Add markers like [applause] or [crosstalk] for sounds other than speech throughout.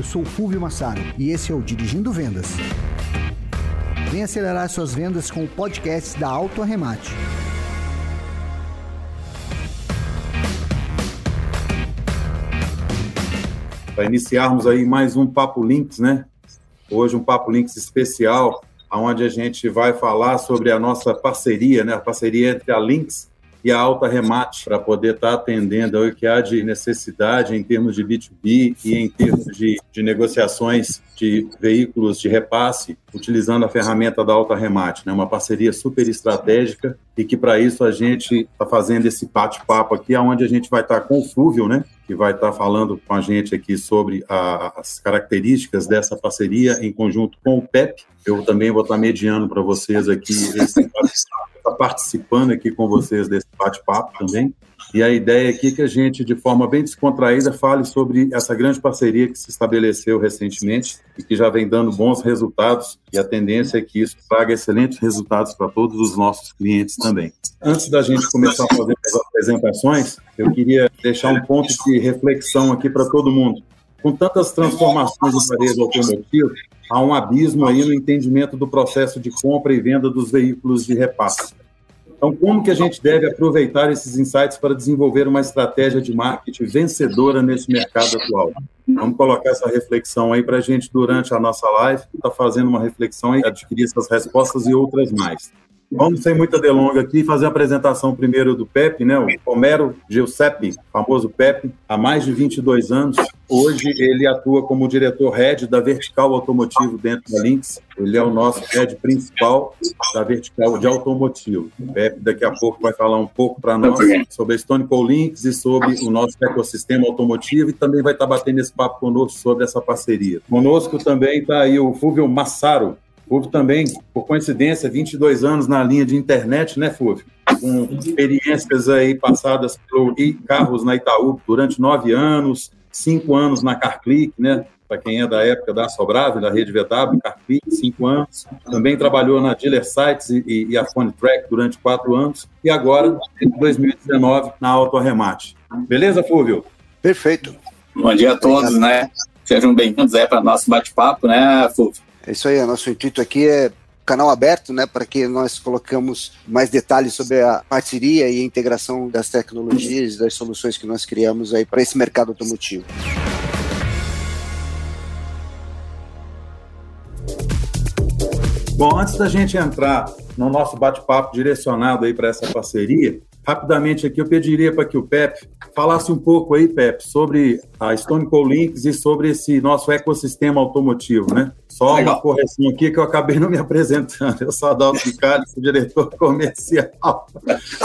eu sou o Fulvio Massaro e esse é o Dirigindo Vendas. Vem acelerar suas vendas com o podcast da Auto Arremate. Para iniciarmos aí mais um Papo Links, né? Hoje um Papo Links especial, onde a gente vai falar sobre a nossa parceria, né? A parceria entre a Links e a alta remate para poder estar tá atendendo o que há de necessidade em termos de B2B e em termos de, de negociações de veículos de repasse, utilizando a ferramenta da alta remate, né? uma parceria super estratégica e que para isso a gente está fazendo esse bate-papo aqui, onde a gente vai estar tá com o Fúvio, né? que vai estar tá falando com a gente aqui sobre a, as características dessa parceria em conjunto com o PEP. Eu também vou estar tá mediando para vocês aqui esse bate-papo estar participando aqui com vocês desse bate-papo também. E a ideia aqui é que a gente, de forma bem descontraída, fale sobre essa grande parceria que se estabeleceu recentemente e que já vem dando bons resultados. E a tendência é que isso traga excelentes resultados para todos os nossos clientes também. Antes da gente começar a fazer as apresentações, eu queria deixar um ponto de reflexão aqui para todo mundo. Com tantas transformações no varejo automotivo, há um abismo aí no entendimento do processo de compra e venda dos veículos de repasse. Então, como que a gente deve aproveitar esses insights para desenvolver uma estratégia de marketing vencedora nesse mercado atual? Vamos colocar essa reflexão aí para a gente, durante a nossa live, estar tá fazendo uma reflexão e adquirir essas respostas e outras mais. Vamos, sem muita delonga aqui, fazer a apresentação primeiro do Pepe, né? O Romero Giuseppe, famoso Pepe, há mais de 22 anos. Hoje ele atua como diretor-head da vertical automotivo dentro da Lynx. Ele é o nosso head principal da vertical de automotivo. O Pepe daqui a pouco vai falar um pouco para nós sobre a Stone Cold Lynx e sobre o nosso ecossistema automotivo e também vai estar batendo esse papo conosco sobre essa parceria. Conosco também está aí o Fúvio Massaro, Fúvio também, por coincidência, 22 anos na linha de internet, né, Fúvio? Com experiências aí passadas por carros na Itaú durante nove anos, cinco anos na CarClick, né? Para quem é da época da Sobrave, da rede VW, CarClick, cinco anos. Também trabalhou na Dealer Sites e, e a Phone Track durante quatro anos. E agora, em 2019, na Auto Arremate. Beleza, Fúvio? Perfeito. Bom dia a todos, né? Sejam bem-vindos aí para o nosso bate-papo, né, Fúvio? É isso aí, nosso intuito aqui é canal aberto, né, para que nós colocamos mais detalhes sobre a parceria e a integração das tecnologias, das soluções que nós criamos aí para esse mercado automotivo. Bom, antes da gente entrar no nosso bate-papo direcionado aí para essa parceria, rapidamente aqui eu pediria para que o Pepe falasse um pouco aí, Pepe, sobre a Stone Cold Links e sobre esse nosso ecossistema automotivo, né? Só Legal. uma correção aqui que eu acabei não me apresentando. Eu sou Adalto Picard, sou diretor [laughs] comercial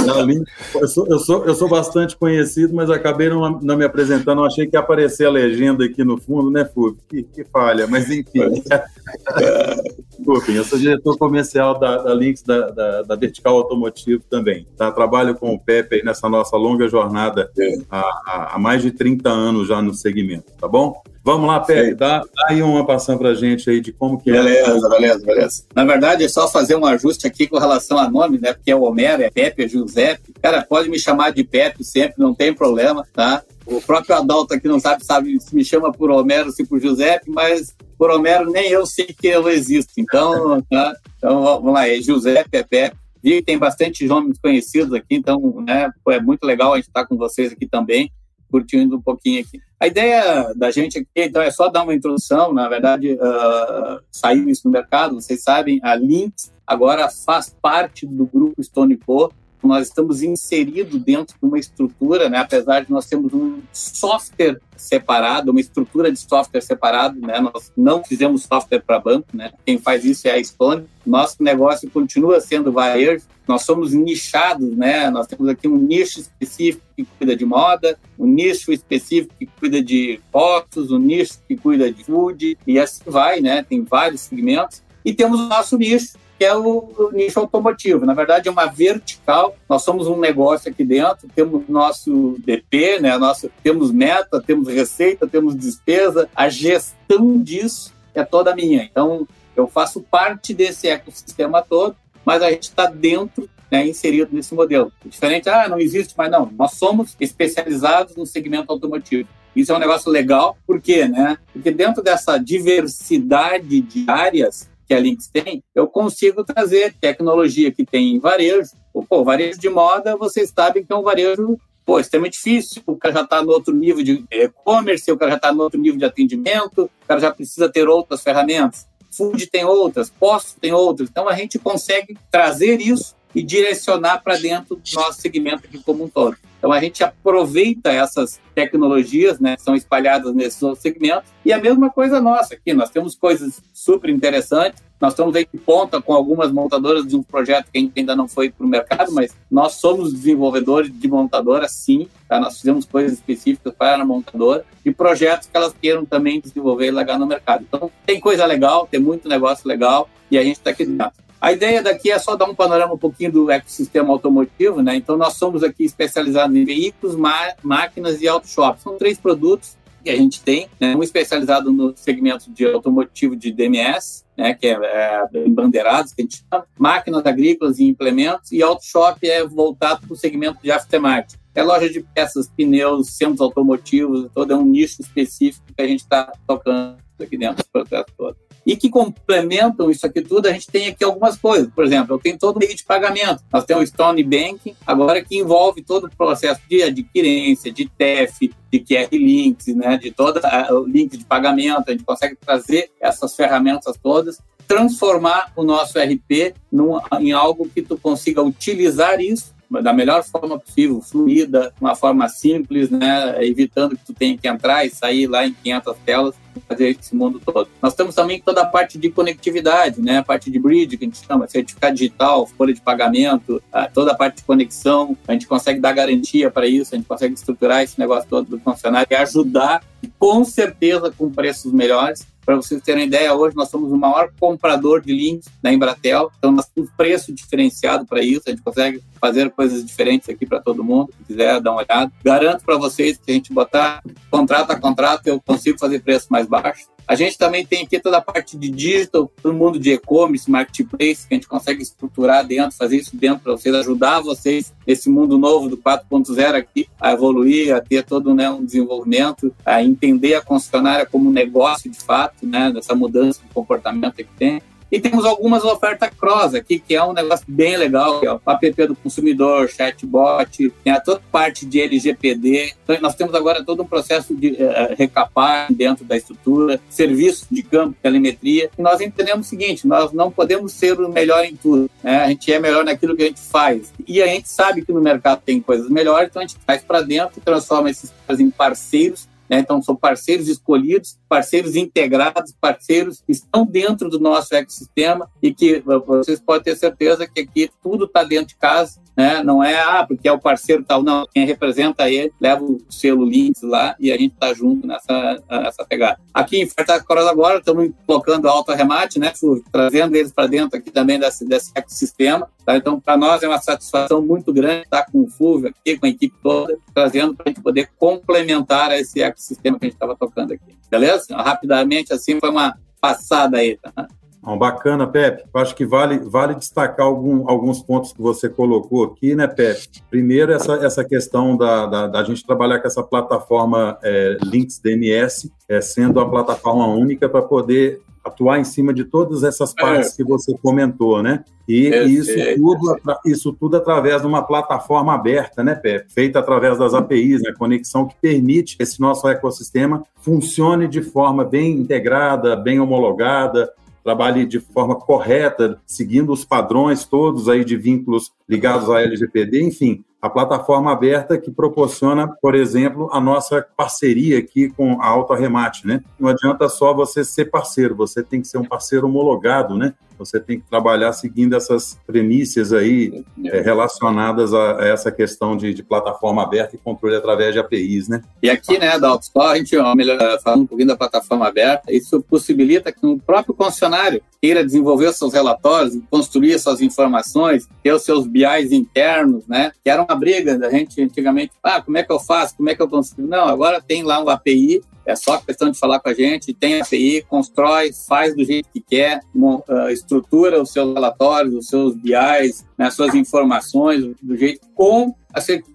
da Links. Eu sou, eu, sou, eu sou bastante conhecido, mas acabei não, não me apresentando. Eu achei que ia aparecer a legenda aqui no fundo, né, Fúvio? Que, que falha, mas enfim. [laughs] Desculpem, eu sou diretor comercial da, da Links, da, da, da, Vertical Automotivo também. Tá? Trabalho com o Pepe nessa nossa longa jornada é. há, há mais de 30 anos já no segmento, tá bom? Vamos lá, Pepe, dá, dá, aí uma passão para a gente aí de como que beleza, é. Beleza, beleza, beleza. Na verdade, é só fazer um ajuste aqui com relação a nome, né? Porque é o Homero, é Pepe, é Giuseppe. Cara, pode me chamar de Pepe sempre, não tem problema, tá? O próprio Adalto aqui não sabe, sabe se me chama por Homero, se por Giuseppe, mas por Homero nem eu sei que eu existo. Então, tá? [laughs] então vamos lá, é Giuseppe, é Pepe. Vi que tem bastante nomes conhecidos aqui, então né, é muito legal a gente estar com vocês aqui também curtindo um pouquinho aqui. A ideia da gente aqui, então, é só dar uma introdução. Na verdade, uh, saiu isso no mercado, vocês sabem, a Lynx agora faz parte do grupo Stone Co. Nós estamos inseridos dentro de uma estrutura, né? apesar de nós termos um software separado, uma estrutura de software separado, né? Nós não fizemos software para banco, né? Quem faz isso é a Stone. Nosso negócio continua sendo varejo. Nós somos nichados, né? Nós temos aqui um nicho específico que cuida de moda, um nicho específico que cuida de fotos, um nicho que cuida de food e assim vai, né? Tem vários segmentos. E temos o nosso nicho, que é o nicho automotivo. Na verdade, é uma vertical. Nós somos um negócio aqui dentro, temos nosso DP, né? Nosso, temos meta, temos receita, temos despesa. A gestão disso é toda minha. Então, eu faço parte desse ecossistema todo, mas a gente está dentro, né, inserido nesse modelo. Diferente, ah, não existe, mas não. Nós somos especializados no segmento automotivo. Isso é um negócio legal, por quê, né? Porque dentro dessa diversidade de áreas que a Lynx tem, eu consigo trazer tecnologia que tem em varejo. Pô, varejo de moda, vocês sabem que é um varejo pô, extremamente difícil, o cara já está no outro nível de e-commerce, o cara já está no outro nível de atendimento, o cara já precisa ter outras ferramentas. Food tem outras, posto tem outras. Então a gente consegue trazer isso e direcionar para dentro do nosso segmento aqui como um todo. Então a gente aproveita essas tecnologias, né, que são espalhadas nesses outros segmentos, e a mesma coisa nossa aqui, nós temos coisas super interessantes, nós estamos aí de ponta com algumas montadoras de um projeto que ainda não foi para o mercado, mas nós somos desenvolvedores de montadora, sim, tá? nós fizemos coisas específicas para a montadora e projetos que elas queiram também desenvolver e largar no mercado. Então tem coisa legal, tem muito negócio legal e a gente está aqui dentro. A ideia daqui é só dar um panorama um pouquinho do ecossistema automotivo, né? Então, nós somos aqui especializados em veículos, máquinas e auto shop. São três produtos que a gente tem, né? um especializado no segmento de automotivo de DMS, né? que é, é bandeirados, que a gente chama, máquinas agrícolas e implementos, e auto shop é voltado para o segmento de aftermarket. É loja de peças, pneus, centros automotivos, todo é um nicho específico que a gente está tocando aqui dentro do processo todo e que complementam isso aqui tudo, a gente tem aqui algumas coisas. Por exemplo, eu tenho todo o meio de pagamento. Nós temos o Stone Bank, agora que envolve todo o processo de adquirência, de TEF, de QR Links, né, de todo o link de pagamento. A gente consegue trazer essas ferramentas todas transformar o nosso RP num, em algo que tu consiga utilizar isso da melhor forma possível, fluida, uma forma simples, né, evitando que tu tenha que entrar e sair lá em 500 telas, fazer esse mundo todo. Nós temos também toda a parte de conectividade, né, a parte de bridge, que a gente chama, certificado digital, folha de pagamento, toda a parte de conexão, a gente consegue dar garantia para isso, a gente consegue estruturar esse negócio todo do funcionário e ajudar, com certeza, com preços melhores, para vocês terem ideia, hoje nós somos o maior comprador de links da Embratel, então nós temos preço diferenciado para isso, a gente consegue fazer coisas diferentes aqui para todo mundo, que quiser dar uma olhada. Garanto para vocês que a gente botar contrato a contrato, eu consigo fazer preço mais baixo. A gente também tem aqui toda a parte de digital, todo mundo de e-commerce, marketplace, que a gente consegue estruturar dentro, fazer isso dentro para vocês, ajudar vocês nesse mundo novo do 4.0 aqui a evoluir, a ter todo né, um desenvolvimento, a entender a concessionária como um negócio de fato, né, dessa mudança de comportamento que tem. E temos algumas ofertas cross aqui, que é um negócio bem legal, que é o app do consumidor, chatbot, tem a toda parte de LGPD. Então, nós temos agora todo um processo de uh, recapar dentro da estrutura, serviços de campo, telemetria. E nós entendemos o seguinte, nós não podemos ser o melhor em tudo. Né? A gente é melhor naquilo que a gente faz. E a gente sabe que no mercado tem coisas melhores, então a gente traz para dentro, transforma esses em parceiros né? Então, são parceiros escolhidos, parceiros integrados, parceiros que estão dentro do nosso ecossistema e que vocês podem ter certeza que aqui tudo está dentro de casa né? Não é, ah, porque é o parceiro tal, não. Quem representa ele leva o selo Links lá e a gente tá junto nessa, nessa pegada. Aqui em Ferta Coros agora, estamos colocando alto remate, né, trazendo eles para dentro aqui também desse, desse ecossistema. Tá? Então, para nós é uma satisfação muito grande estar com o FUV aqui, com a equipe toda, trazendo para a gente poder complementar esse ecossistema que a gente estava tocando aqui. Beleza? Rapidamente, assim, foi uma passada aí. Tá? Bom, bacana, Pepe. Acho que vale, vale destacar algum, alguns pontos que você colocou aqui, né, Pepe? Primeiro, essa, essa questão da, da, da gente trabalhar com essa plataforma é, Links DMS, é, sendo a plataforma única para poder atuar em cima de todas essas é. partes é. que você comentou, né? E isso, tudo, isso tudo através de uma plataforma aberta, né, Pepe? Feita através das APIs, né? Conexão que permite que esse nosso ecossistema funcione de forma bem integrada, bem homologada, trabalhe de forma correta, seguindo os padrões todos aí de vínculos ligados à LGPD, enfim, a plataforma aberta que proporciona, por exemplo, a nossa parceria aqui com a Auto Arremate, né? Não adianta só você ser parceiro, você tem que ser um parceiro homologado, né? Você tem que trabalhar seguindo essas premissas aí é, relacionadas a, a, essa questão de, de, plataforma aberta e controle através de APIs, né? E aqui, né, da Autostore, a gente melhor, falando um pouquinho da plataforma aberta, isso possibilita que o próprio concessionário queira desenvolver seus relatórios, construir suas informações, ter os seus BIs internos, né? Que era uma briga da gente antigamente. Ah, como é que eu faço? Como é que eu consigo? Não, agora tem lá um API é só questão de falar com a gente, tem API, constrói, faz do jeito que quer, ah, estrutura os seus relatórios, os seus BIs, né, suas informações do jeito com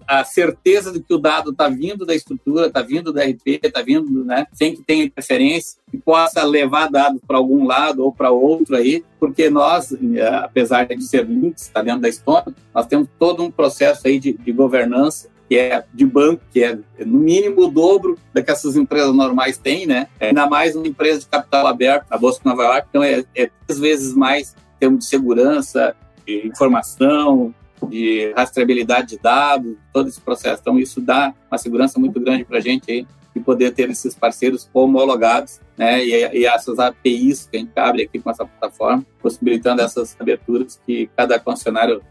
a, certeza de que o dado está vindo da estrutura, está vindo da RP, está vindo, né, sem que tenha interferência, e possa levar dados para algum lado ou para outro aí, porque nós, eh, apesar de ser links, está dentro da Stone, nós temos todo um processo aí de, de governança que é de banco, que é no mínimo o dobro da que essas empresas normais têm, né? É ainda mais uma empresa de capital aberto, a Bolsa de Nova York, então é, é três vezes mais em termos de segurança, de informação, de rastreabilidade de dados, todo esse processo. Então, isso dá uma segurança muito grande para a gente aí, de poder ter esses parceiros homologados, né, e, e, essas APIs que a gente abre aqui com essa plataforma, possibilitando essas aberturas que cada concessionário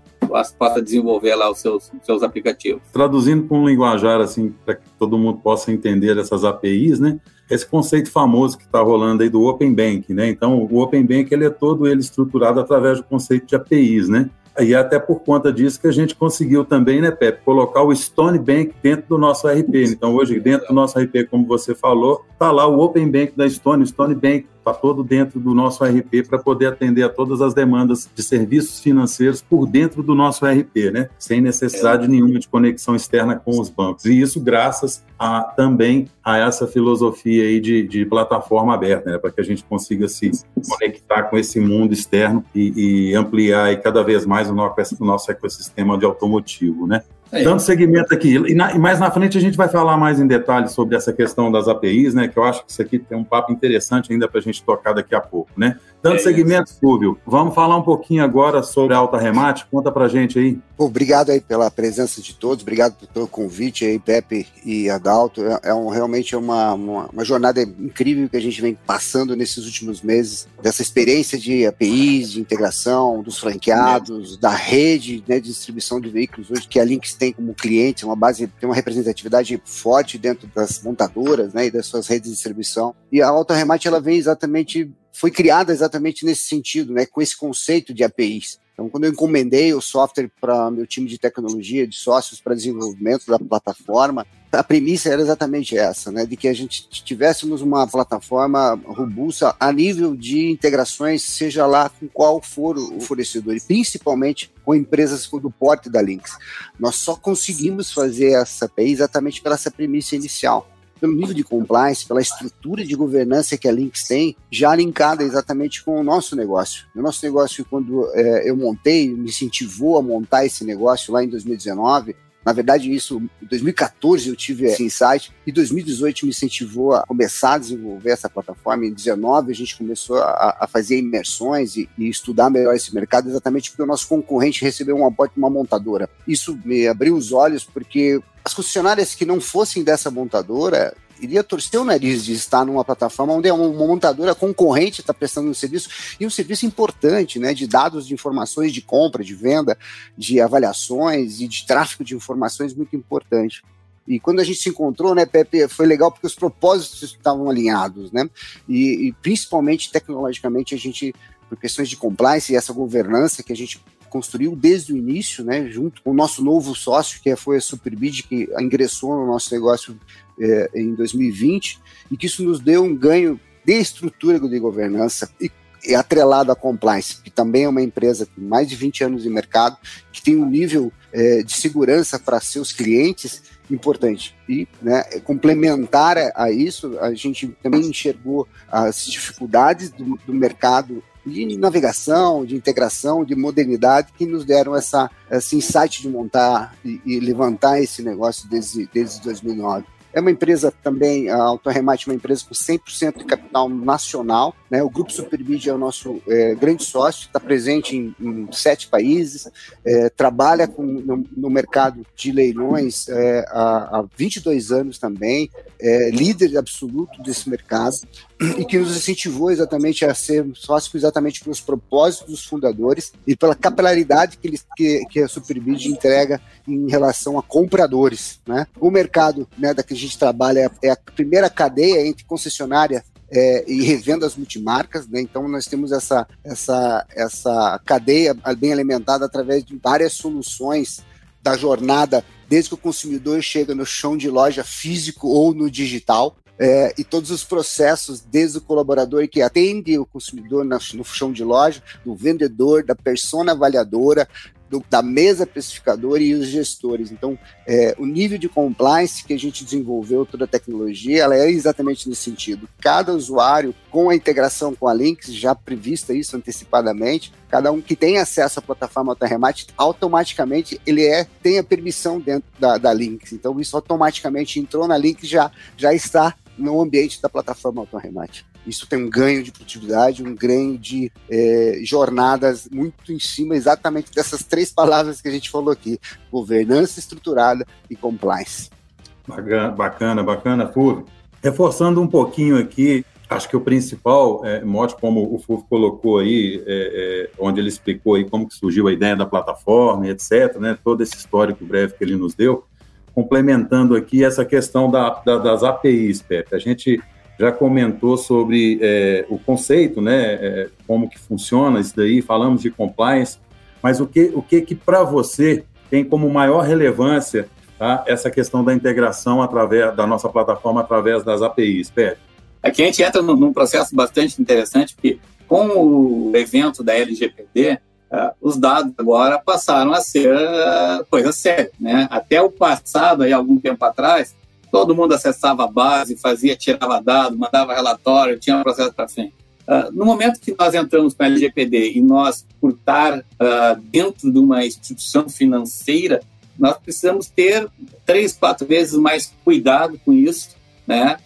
possa desenvolver lá os seus, seus aplicativos. Traduzindo para um linguajar assim, para que todo mundo possa entender essas APIs, né? Esse conceito famoso que está rolando aí do Open Bank, né? Então, o Open Bank ele é todo ele estruturado através do conceito de APIs, né? E até por conta disso que a gente conseguiu também, né, Pepe, colocar o Stone Bank dentro do nosso RP. Então, hoje, dentro do nosso RP, como você falou, está lá o Open Bank da Stone, Stone Bank está todo dentro do nosso RP para poder atender a todas as demandas de serviços financeiros por dentro do nosso RP, né? Sem necessidade é. nenhuma de conexão externa com os bancos. E isso graças a, também a essa filosofia aí de, de plataforma aberta, né? Para que a gente consiga se conectar com esse mundo externo e, e ampliar aí cada vez mais o nosso, o nosso ecossistema de automotivo, né? É Dando segmento aqui, e, na, e, mais na frente a gente vai falar mais em detalhes sobre essa questão das APIs, né? Que eu acho que isso aqui tem um papo interessante ainda para a gente tocar daqui a pouco, né? Dando é seguimento, Fúvio, vamos falar um pouquinho agora sobre a Alta Remate. Conta pra gente aí. Obrigado aí pela presença de todos, obrigado pelo convite aí, Pepe e Adalto. É, é um, realmente é uma, uma, uma, jornada incrível que a gente vem passando nesses últimos meses, dessa experiência de APIs, de integração, dos franqueados, da rede né, de distribuição de veículos hoje, que a Lynx tem como cliente, uma base, tem uma representatividade forte dentro das montadoras né, e das suas redes de distribuição. E a Alta Remate ela vem exatamente foi criada exatamente nesse sentido, né, com esse conceito de APIs. Então, quando eu encomendei o software para meu time de tecnologia, de sócios para desenvolvimento da plataforma, a premissa era exatamente essa, né, de que a gente tivéssemos uma plataforma robusta a nível de integrações, seja lá com qual for o fornecedor, e principalmente com empresas do porte da Lynx. Nós só conseguimos fazer essa API exatamente pela essa premissa inicial pelo nível de compliance, pela estrutura de governança que a Lynx tem, já linkada exatamente com o nosso negócio. O nosso negócio, quando é, eu montei, me incentivou a montar esse negócio lá em 2019, na verdade, isso em 2014 eu tive esse insight, e 2018 me incentivou a começar a desenvolver essa plataforma. Em 2019 a gente começou a, a fazer imersões e, e, estudar melhor esse mercado, exatamente porque o nosso concorrente recebeu um aporte de uma montadora. Isso me abriu os olhos porque as concessionárias que não fossem dessa montadora iria torcer o nariz de estar numa plataforma onde uma montadora concorrente está prestando um serviço e um serviço importante, né, de dados de informações de compra, de venda, de avaliações e de tráfego de informações muito importante. E quando a gente se encontrou, né, Pepe, foi legal porque os propósitos estavam alinhados, né? E, e principalmente tecnologicamente a gente, por questões de compliance e essa governança que a gente construiu desde o início, né, junto com o nosso novo sócio, que foi a Superbid, que ingressou no nosso negócio é, em 2020, e que isso nos deu um ganho de estrutura de governança e, atrelado à compliance, que também é uma empresa com mais de 20 anos de mercado, que tem um nível é, de segurança para seus clientes importante. E né, complementar a isso, a gente também enxergou as dificuldades do, do mercado de navegação, de integração, de modernidade que nos deram essa, esse insight de montar e, e levantar esse negócio desde, desde 2009. É uma empresa também, a Autorremate é uma empresa com 100% de capital nacional. Né? O Grupo Superbid é o nosso é, grande sócio, está presente em, em, sete países, é, trabalha com, no, no, mercado de leilões é, há, há 22 anos também, é líder absoluto desse mercado e que nos incentivou exatamente a ser sócio exatamente pelos propósitos dos fundadores e pela capilaridade que, eles, que, que a Superbid entrega em relação a compradores. Né? O mercado né, da que a gente trabalha é a primeira cadeia entre concessionária é, e revendas multimarcas, né? Então nós temos essa, essa, essa cadeia bem alimentada através de várias soluções da jornada, desde que o consumidor chega no chão de loja físico ou no digital, é, e todos os processos, desde o colaborador que atende o consumidor no chão de loja, do vendedor, da persona avaliadora, do, da mesa precificadora e os gestores. Então, é, o nível de compliance que a gente desenvolveu, toda a tecnologia, ela é exatamente nesse sentido. Cada usuário, com a integração com a Lynx, já prevista isso antecipadamente, cada um que tem acesso à plataforma AutoRemate, automaticamente ele é, tem a permissão dentro da, da Lynx. Então, isso automaticamente entrou na Lynx já já está no ambiente da plataforma AutoRemate. Isso tem um ganho de produtividade, um ganho de é, jornadas muito em cima exatamente dessas três palavras que a gente falou aqui: governança estruturada e compliance. Bacana, bacana Fulvio. Reforçando um pouquinho aqui, acho que o principal é, mote, como o Fulvio colocou aí, é, é, onde ele explicou aí como que surgiu a ideia da plataforma, etc., né, todo esse histórico breve que ele nos deu, complementando aqui essa questão da, da, das APIs, Pepe. A gente já comentou sobre é, o conceito, né, é, como que funciona isso daí, falamos de compliance, mas o que, o que, que para você tem como maior relevância tá, essa questão da integração através da nossa plataforma através das APIs, Pepe? Aqui a gente entra num, num processo bastante interessante, porque com o evento da LGPD, Uh, os dados agora passaram a ser uh, coisa séria. Né? Até o passado, aí, algum tempo atrás, todo mundo acessava a base, fazia, tirava dados, mandava relatório, tinha um processo para frente. Uh, no momento que nós entramos com a LGPD e nós, por estar dentro de uma instituição financeira, nós precisamos ter três, quatro vezes mais cuidado com isso, né?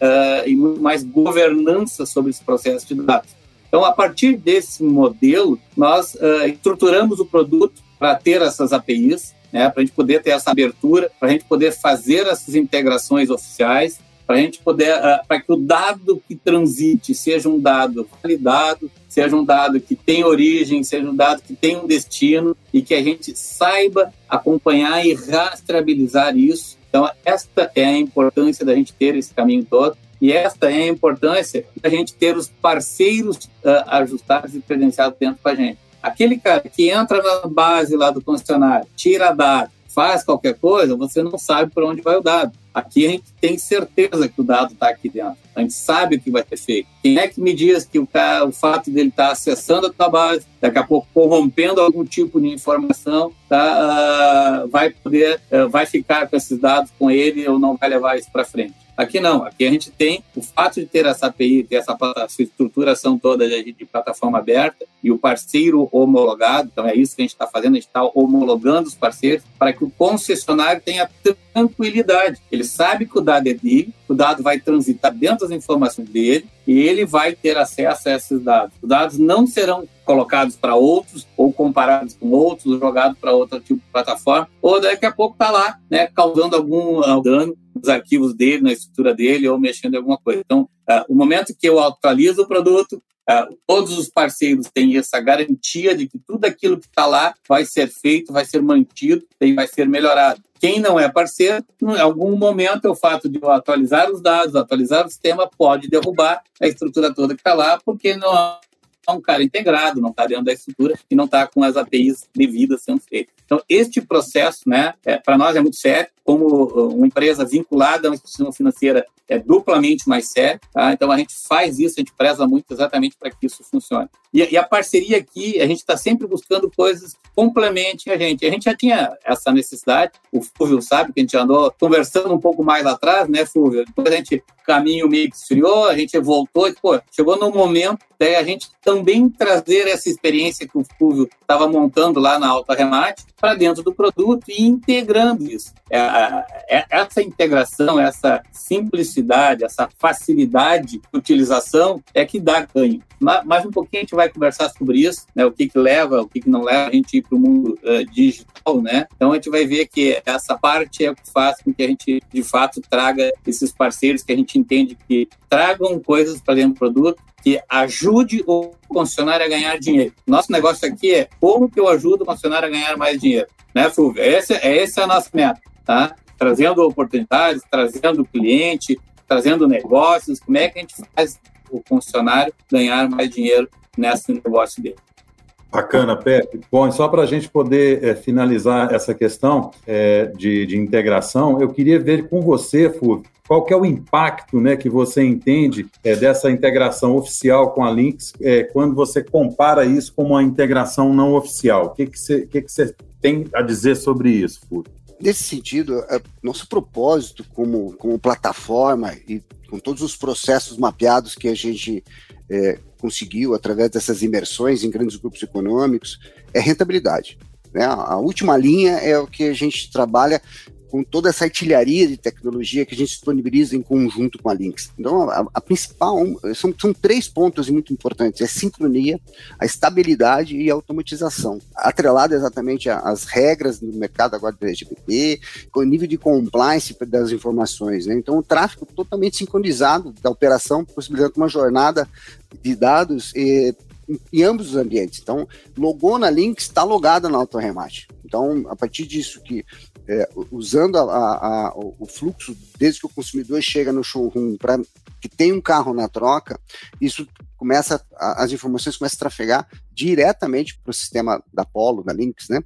e muito mais governança sobre esse processo de dados. Então, a partir desse modelo, nós uh, estruturamos o produto para ter essas APIs, né, para a gente poder ter essa abertura, para a gente poder fazer essas integrações oficiais, para a gente poder, uh, para que o dado que transite seja um dado validado, seja um dado que tem origem, seja um dado que tem um destino e que a gente saiba acompanhar e rastreabilizar isso. Então, esta é a importância da gente ter esse caminho todo. E esta é a importância da gente ter os parceiros uh, ajustados e credenciados dentro com a gente. Aquele cara que entra na base lá do concessionário, tira dado, faz qualquer coisa, você não sabe para onde vai o dado. Aqui a gente tem certeza que o dado está aqui dentro. A gente sabe o que vai ter feito. Quem é que me diz que o, cara, o fato dele estar tá acessando a tua base, daqui a pouco corrompendo algum tipo de informação, tá, uh, vai poder, uh, vai ficar com esses dados com ele ou não vai levar isso para frente? Aqui não, aqui a gente tem o fato de ter essa API, ter essa, essa estruturação toda de, de, plataforma aberta e o parceiro homologado, então é isso que a gente está fazendo, a gente está homologando os parceiros para que o concessionário tenha tranquilidade. Ele sabe que o dado é dele, o dado vai transitar dentro das informações dele e ele vai ter acesso a esses dados. Os dados não serão colocados para outros ou comparados com outros, ou jogados para outro tipo de plataforma, ou daqui a pouco está lá, né, causando algum dano nos arquivos dele, na estrutura dele, ou mexendo em alguma coisa. Então, uh, o momento que eu atualizo o produto, uh, todos os parceiros têm essa garantia de que tudo aquilo que está lá vai ser feito, vai ser mantido e vai ser melhorado. Quem não é parceiro, em algum momento, o fato de eu atualizar os dados, atualizar o sistema, pode derrubar a estrutura toda que está lá, porque não é um cara integrado, não está dentro da estrutura e não está com as APIs devidas sendo feitas. Então, este processo, né, é, para nós é muito sério, como uh, uma empresa vinculada a uma instituição financeira é duplamente mais sério, tá? Então, a gente faz isso, a gente preza muito exatamente para que isso funcione. E, e, a parceria aqui, a gente está sempre buscando coisas que complementem a gente. A gente já tinha essa necessidade, o Fúvio sabe que a gente andou conversando um pouco mais atrás, né, Fúvio? Depois a gente, caminho meio que esfriou, a gente voltou e, pô, chegou no momento de a gente também trazer essa experiência que o Fúvio estava montando lá na Alta Remate para dentro do produto e integrando isso. É, é, essa integração, essa simplicidade, essa facilidade de utilização é que dá ganho. Mais um pouquinho a gente vai conversar sobre isso, né? o que, que leva, o que, que não leva a gente ir para o mundo uh, digital. Né? Então a gente vai ver que essa parte é o que faz com que a gente, de fato, traga esses parceiros que a gente entende que tragam coisas para dentro do produto que ajude o concessionário a ganhar dinheiro. Nosso negócio aqui é como que eu ajudo o concessionário a ganhar mais dinheiro, né, Fulvio? Essa, essa é a nossa meta, tá? Trazendo oportunidades, trazendo cliente, trazendo negócios, como é que a gente faz o concessionário ganhar mais dinheiro nesse negócio dele. Bacana, Pepe. Bom, só para a gente poder é, finalizar essa questão é, de, de, integração, eu queria ver com você, Fulvio, qual é o impacto né, que você entende é, dessa integração oficial com a Lynx é, quando você compara isso com uma integração não oficial? O que, que, você, que, que você tem a dizer sobre isso, Fúvio? Nesse sentido, é, nosso propósito como, como plataforma e com todos os processos mapeados que a gente é, conseguiu através dessas imersões em grandes grupos econômicos é rentabilidade. Né? A última linha é o que a gente trabalha com toda essa artilharia de tecnologia que a gente disponibiliza em conjunto com a Lynx. Então, a, a principal, são, são, três pontos muito importantes, é a sincronia, a estabilidade e a automatização, atrelada exatamente às regras do mercado agora do LGBT, com o nível de compliance das informações. Né? Então, o tráfego totalmente sincronizado da operação, possibilitando uma jornada de dados eh, em ambos os ambientes. Então, logou na Lynx, está logada na autorremate. Então, a partir disso que é, usando a, a, a, o fluxo desde que o consumidor chega no showroom para que tem um carro na troca, isso começa, as informações começam a trafegar diretamente para o sistema da Polo, da Lynx, né?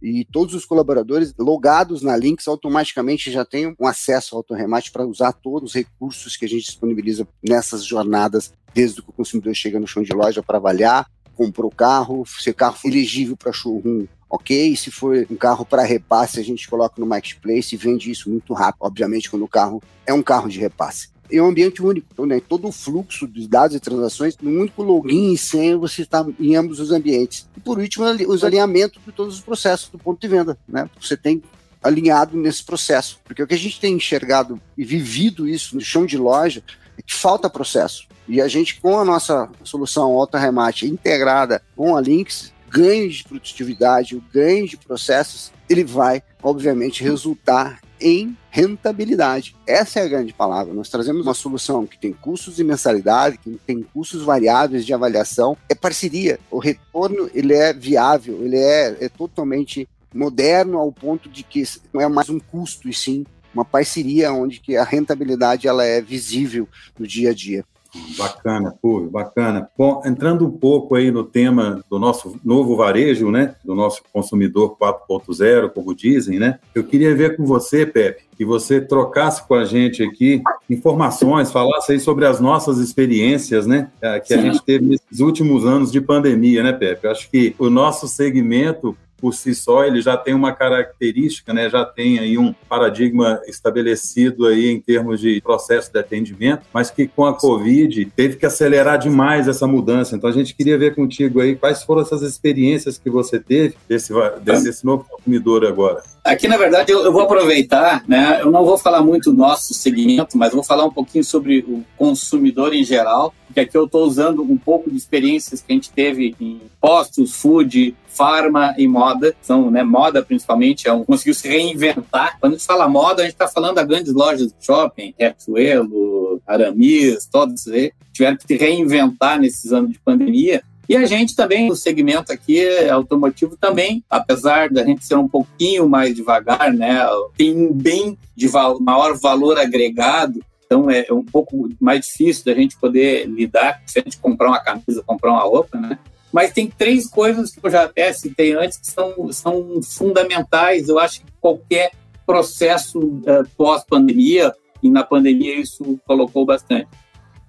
E todos os colaboradores logados na Lynx automaticamente já têm um acesso ao autorremate para usar todos os recursos que a gente disponibiliza nessas jornadas, desde que o consumidor chega no chão de loja para avaliar, comprou o carro, se o carro for elegível para showroom, ok. Se for um carro para repasse, a gente coloca no marketplace e vende isso muito rápido. Obviamente, quando o carro é um carro de repasse. É um ambiente único, então, né, todo o fluxo dos dados e transações, num único login e senha, você está em ambos os ambientes. E por último, os alinhamentos de todos os processos do ponto de venda. Né? Você tem alinhado nesse processo. Porque o que a gente tem enxergado e vivido isso no chão de loja é que falta processo. E a gente, com a nossa solução Auto Remate integrada com a Lynx, ganho de produtividade, o ganho de processos, ele vai, obviamente, resultar em rentabilidade. Essa é a grande palavra. Nós trazemos uma solução que tem custos de mensalidade, que tem custos variáveis de avaliação, é parceria. O retorno ele é viável, ele é, é totalmente moderno ao ponto de que não é mais um custo e sim uma parceria onde que a rentabilidade ela é visível no dia a dia. Bacana, pô, bacana. Bom, entrando um pouco aí no tema do nosso novo varejo, né, do nosso consumidor 4.0, como dizem, né, eu queria ver com você, Pepe, que você trocasse com a gente aqui informações, falasse aí sobre as nossas experiências, né, eh, que Sim. a gente teve nesses últimos anos de pandemia, né, Pepe? Eu acho que o nosso segmento por si só ele já tem uma característica, né, já tem aí um paradigma estabelecido aí em termos de processo de atendimento, mas que com a Covid teve que acelerar demais essa mudança. Então a gente queria ver contigo aí quais foram essas experiências que você teve desse, desse novo consumidor agora. Aqui, na verdade, eu, eu, vou aproveitar, né? Eu não vou falar muito do nosso segmento, mas vou falar um pouquinho sobre o consumidor em geral, porque aqui eu estou usando um pouco de experiências que a gente teve em postos, food, farma e moda. São, né, moda principalmente, é um, conseguiu se reinventar. Quando a gente fala moda, a gente está falando das grandes lojas de shopping, Riachuelo, Aramis, todos eles tiveram que se reinventar nesses anos de pandemia e a gente também, o segmento aqui automotivo também, apesar da gente ser um pouquinho mais devagar, né, tem um bem de val maior valor agregado, então é um pouco mais difícil da gente poder lidar se a gente comprar uma camisa, comprar uma roupa, né? Mas tem três coisas que eu já até citei antes que são, são fundamentais, eu acho que qualquer processo uh, pós-pandemia, e na pandemia isso colocou bastante.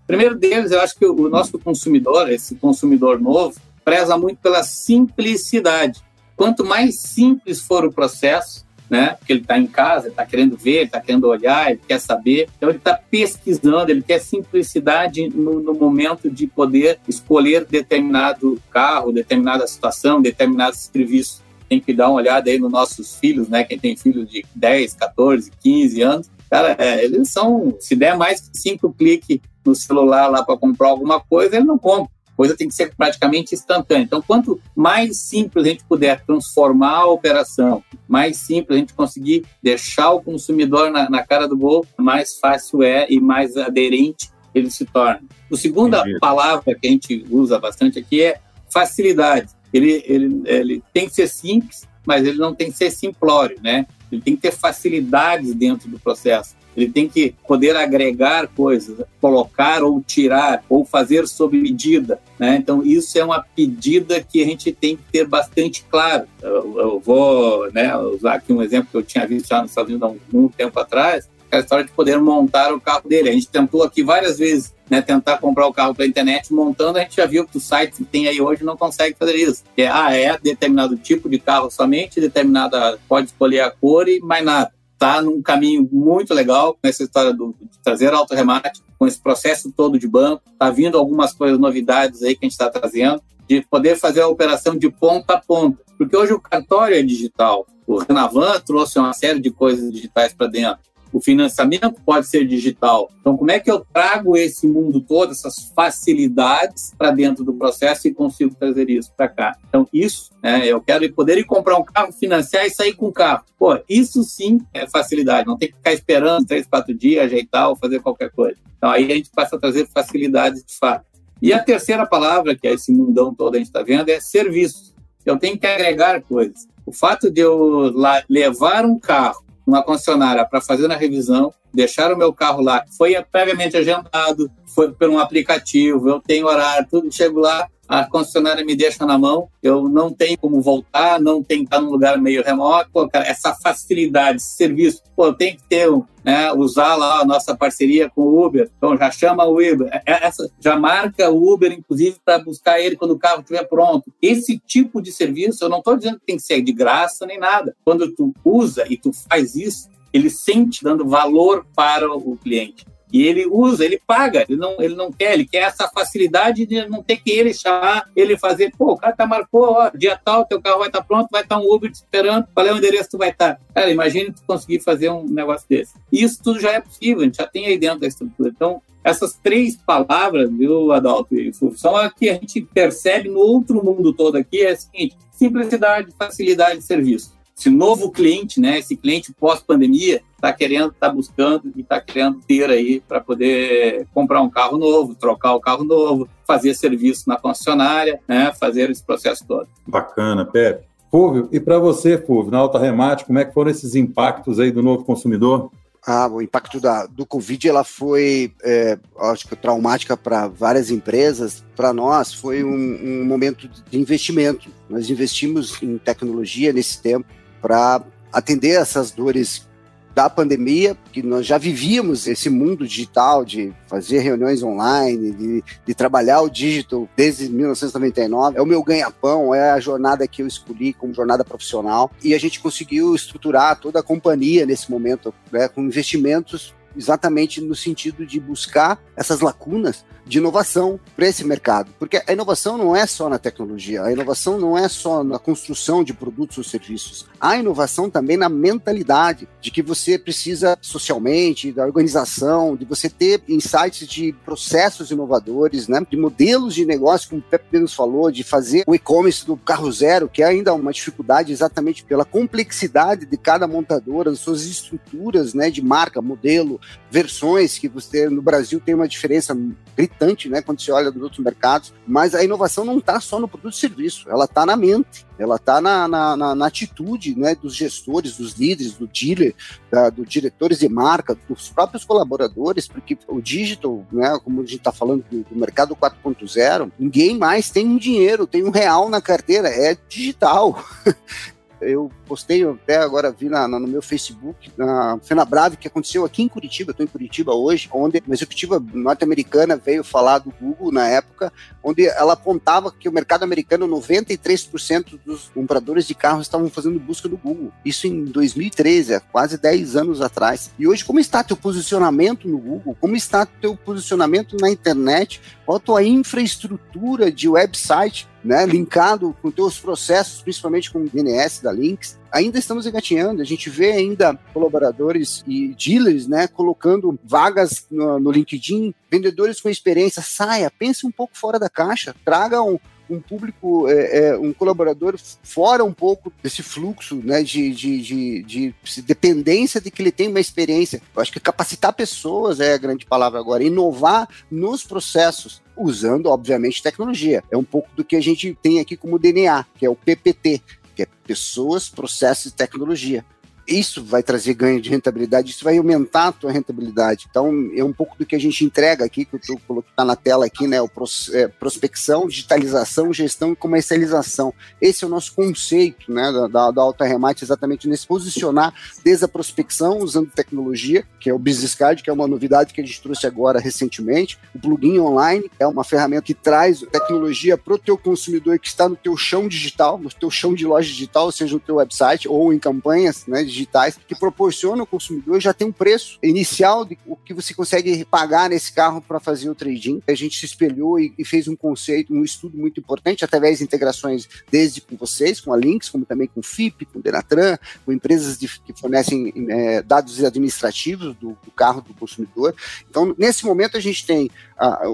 Primeiro deles, eu acho que o nosso consumidor, esse consumidor novo, preza muito pela simplicidade. Quanto mais simples for o processo, né? Porque ele está em casa, ele está querendo ver, está querendo olhar, ele quer saber. Então ele está pesquisando, ele quer simplicidade no, no, momento de poder escolher determinado carro, determinada situação, determinado serviço. Tem que dar uma olhada aí nos nossos filhos, né? Quem tem filhos de 10, 14, 15 anos, cara, é, eles são, se der mais cinco cliques no celular lá para comprar alguma coisa, ele não compra. A coisa tem que ser praticamente instantânea. Então, quanto mais simples a gente puder transformar a operação, mais simples a gente conseguir deixar o consumidor na, na cara do gol, mais fácil é e mais aderente ele se torna. A segunda Entendi. palavra que a gente usa bastante aqui é facilidade. Ele, ele, ele tem que ser simples, mas ele não tem que ser simplório, né? Ele tem que ter facilidades dentro do processo. Ele tem que poder agregar coisas, colocar ou tirar, ou fazer sob medida. Né? Então, isso é uma pedida que a gente tem que ter bastante claro. Eu, eu vou né, usar aqui um exemplo que eu tinha visto já nos Estados Unidos há um, um tempo atrás. aquela história de poder montar o carro dele. A gente tentou aqui várias vezes né, tentar comprar o carro pela internet, montando, a gente já viu que o site que tem aí hoje não consegue fazer isso. É, ah, é determinado tipo de carro somente, determinada, pode escolher a cor e mais nada. Está num caminho muito legal com essa história do, de trazer auto-remate, com esse processo todo de banco. Está vindo algumas coisas, novidades aí que a gente está trazendo, de poder fazer a operação de ponta a ponta. Porque hoje o cartório é digital. O Renavan trouxe uma série de coisas digitais para dentro o financiamento pode ser digital. Então, como é que eu trago esse mundo todo, essas facilidades para dentro do processo e consigo trazer isso para cá? Então, isso, né, eu quero poder ir comprar um carro, financiar e sair com o carro. Pô, isso sim é facilidade, não tem que ficar esperando três, quatro dias, ajeitar ou fazer qualquer coisa. Então, aí a gente passa a trazer facilidades de fato. E a terceira palavra, que é esse mundão todo a gente está vendo, é serviço. Eu tenho que agregar coisas. O fato de eu levar um carro uma concessionária para fazer na revisão, deixar o meu carro lá, foi previamente agendado, foi por um aplicativo, eu tenho horário, tudo, chego lá, a concessionária me deixa na mão, eu não tenho como voltar, não tenho que estar num lugar meio remoto, cara, essa facilidade, esse serviço, pô, eu tenho que ter, né, usar lá a nossa parceria com o Uber, então já chama o Uber, é, é, essa, já marca o Uber, inclusive, para buscar ele quando o carro estiver pronto. Esse tipo de serviço, eu não estou dizendo que tem que ser de graça nem nada. Quando tu usa e tu faz isso, ele sente dando valor para o cliente. E ele usa, ele paga, ele não, ele não quer, ele quer essa facilidade de não ter que ele chamar, ele fazer, pô, o cara tá marcou, ó, dia tal, teu carro vai estar tá pronto, vai estar tá um Uber te esperando, qual é o endereço que tu vai estar? Tá? Cara, imagine tu conseguir fazer um negócio desse. Isso tudo já é possível, a gente já tem aí dentro da estrutura. Então, essas três palavras, viu, Adalto e são a que a gente percebe no outro mundo todo aqui, é o seguinte, simplicidade, facilidade de serviço esse novo cliente, né, esse cliente pós-pandemia, está querendo, está buscando e está querendo ter aí para poder comprar um carro novo, trocar o carro novo, fazer serviço na concessionária, né, fazer esse processo todo. Bacana, Pepe. Fúvio, e para você, Fúvio, na Alta Remate, como é que foram esses impactos aí do novo consumidor? Ah, o impacto da, do Covid ela foi, é, acho que traumática para várias empresas. Para nós foi um, um momento de investimento. Nós investimos em tecnologia nesse tempo para atender essas dores da pandemia, que nós já vivíamos esse mundo digital de fazer reuniões online, de, de trabalhar o digital desde 1999. É o meu ganha-pão, é a jornada que eu escolhi como jornada profissional. E a gente conseguiu estruturar toda a companhia nesse momento, né, com investimentos exatamente no sentido de buscar essas lacunas de inovação para esse mercado. Porque a inovação não é só na tecnologia, a inovação não é só na construção de produtos ou serviços. Há inovação também na mentalidade de que você precisa socialmente, da organização, de você ter insights de processos inovadores, né, de modelos de negócio, como o Pepe nos falou, de fazer o e-commerce do carro zero, que é ainda uma dificuldade exatamente pela complexidade de cada montadora, as suas estruturas né, de marca, modelo, versões, que você no Brasil tem uma diferença gritante, né, quando você olha nos outros mercados, mas a inovação não está só no produto e serviço, ela está na mente, ela está na, na, na, na, atitude né, dos gestores, dos líderes, do dealer, da, dos diretores de marca, dos próprios colaboradores, porque o digital, né, como a gente está falando do, do mercado 4.0, ninguém mais tem um dinheiro, tem um real na carteira, é digital. [laughs] eu postei até agora, vi na, na, no meu Facebook, na FenaBrave, que aconteceu aqui em Curitiba, estou em Curitiba hoje, onde uma executiva norte-americana veio falar do Google na época, onde ela apontava que o mercado americano, 93% dos compradores de carros estavam fazendo busca do Google. Isso em 2013, é quase 10 anos atrás. E hoje, como está teu posicionamento no Google? Como está teu posicionamento na internet? Qual a tua infraestrutura de website? Né, linkado com teus processos, principalmente com o DNS da Lynx, ainda estamos engatinhando. A gente vê ainda colaboradores e dealers, né, colocando vagas no, no LinkedIn, vendedores com experiência. Saia, pense um pouco fora da caixa, traga um, um público, é, é, um colaborador fora um pouco desse fluxo né, de, de, de, de, dependência de que ele tem uma experiência. Eu acho que capacitar pessoas é a grande palavra agora, inovar nos processos, usando, obviamente, tecnologia. É um pouco do que a gente tem aqui como DNA, que é o PPT, que é pessoas, processos e tecnologia. Isso vai trazer ganho de rentabilidade, isso vai aumentar a tua rentabilidade. Então, é um pouco do que a gente entrega aqui, que está na tela aqui, né? O pros, é, prospecção, digitalização, gestão e comercialização. Esse é o nosso conceito, né? Da, da Alta Remate, exatamente nesse posicionar desde a prospecção, usando tecnologia, que é o Business Card, que é uma novidade que a gente trouxe agora recentemente. O plugin online é uma ferramenta que traz tecnologia para o teu consumidor que está no teu chão digital, no teu chão de loja digital, seja no teu website ou em campanhas né, digitais, que proporciona ao consumidor já tem um preço inicial de o que você consegue pagar nesse carro para fazer o trading. A gente se espelhou e, e, fez um conceito, um estudo muito importante através de integrações desde com vocês, com a Links, como também com o FIP, com o Denatran, com empresas de, que fornecem é, dados administrativos do, do, carro do consumidor. Então, nesse momento a gente tem,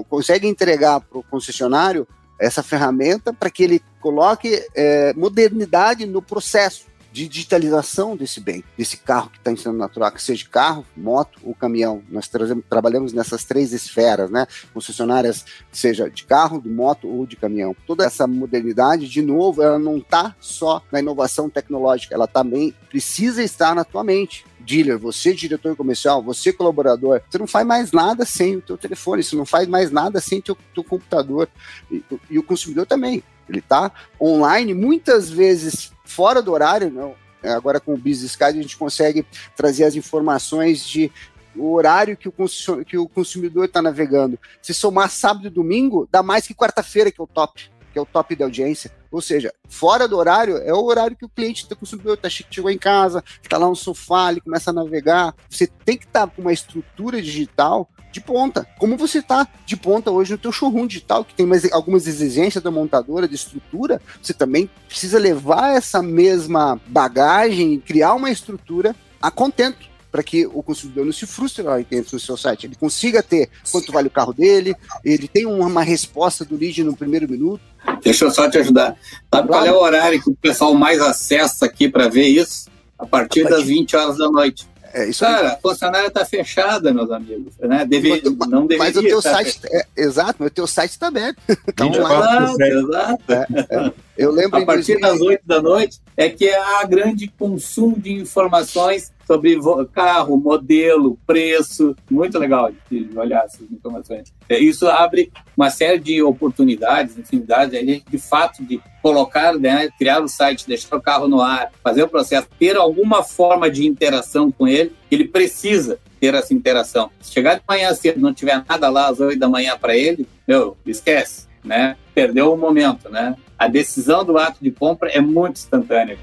consegue entregar para o concessionário essa ferramenta para que ele coloque é, modernidade no processo de digitalização desse bem, desse carro que está sendo natural, que seja carro, moto ou caminhão. Nós trabalhamos nessas três esferas, né? Concessionárias, seja de carro, de moto ou de caminhão. Toda essa modernidade, de novo, ela não está só na inovação tecnológica, ela também precisa estar na tua mente dealer, você diretor comercial, você colaborador, você não faz mais nada sem o teu telefone, você não faz mais nada sem o teu, teu computador. E, e, o consumidor também. Ele está online, muitas vezes fora do horário, não. É, agora com o Business Card a gente consegue trazer as informações de o horário que o, que o consumidor está navegando. Se somar sábado e domingo, dá mais que quarta-feira, que é o top que é o top da audiência. Ou seja, fora do horário, é o horário que o cliente, o consumidor tá, chegou em casa, está lá no sofá, ele começa a navegar. Você tem que estar tá com uma estrutura digital de ponta. Como você está de ponta hoje no teu showroom digital, que tem mais algumas exigências da montadora, de estrutura, você também precisa levar essa mesma bagagem e criar uma estrutura a contento para que o consumidor não se frustre lá dentro do seu site. Ele consiga ter quanto vale o carro dele, ele tem uma resposta do lead no primeiro minuto. Deixa eu só te ajudar. Sabe claro. qual é o horário que o pessoal mais acessa aqui para ver isso? A partir, a partir das 20 horas da noite. É, isso Cara, a concessionária está fechada, meus amigos. Né? Deve, não deveria mas o teu site, é, exato, mas o teu site está aberto. [laughs] Então, exato, exato. É, é. Eu lembro a partir das 8 da noite é que há grande consumo de informações sobre carro, modelo, preço. Muito legal de olhar essas informações. É, isso abre uma série de oportunidades, infinidade, de, de fato, de colocar, né, criar o site, deixar o carro no ar, fazer o processo, ter alguma forma de interação com ele, ele precisa ter essa interação. Se chegar de manhã cedo não tiver nada lá às 8 da manhã para ele, meu, esquece, né? Perdeu o momento, né? A decisão do ato de compra é muito instantânea.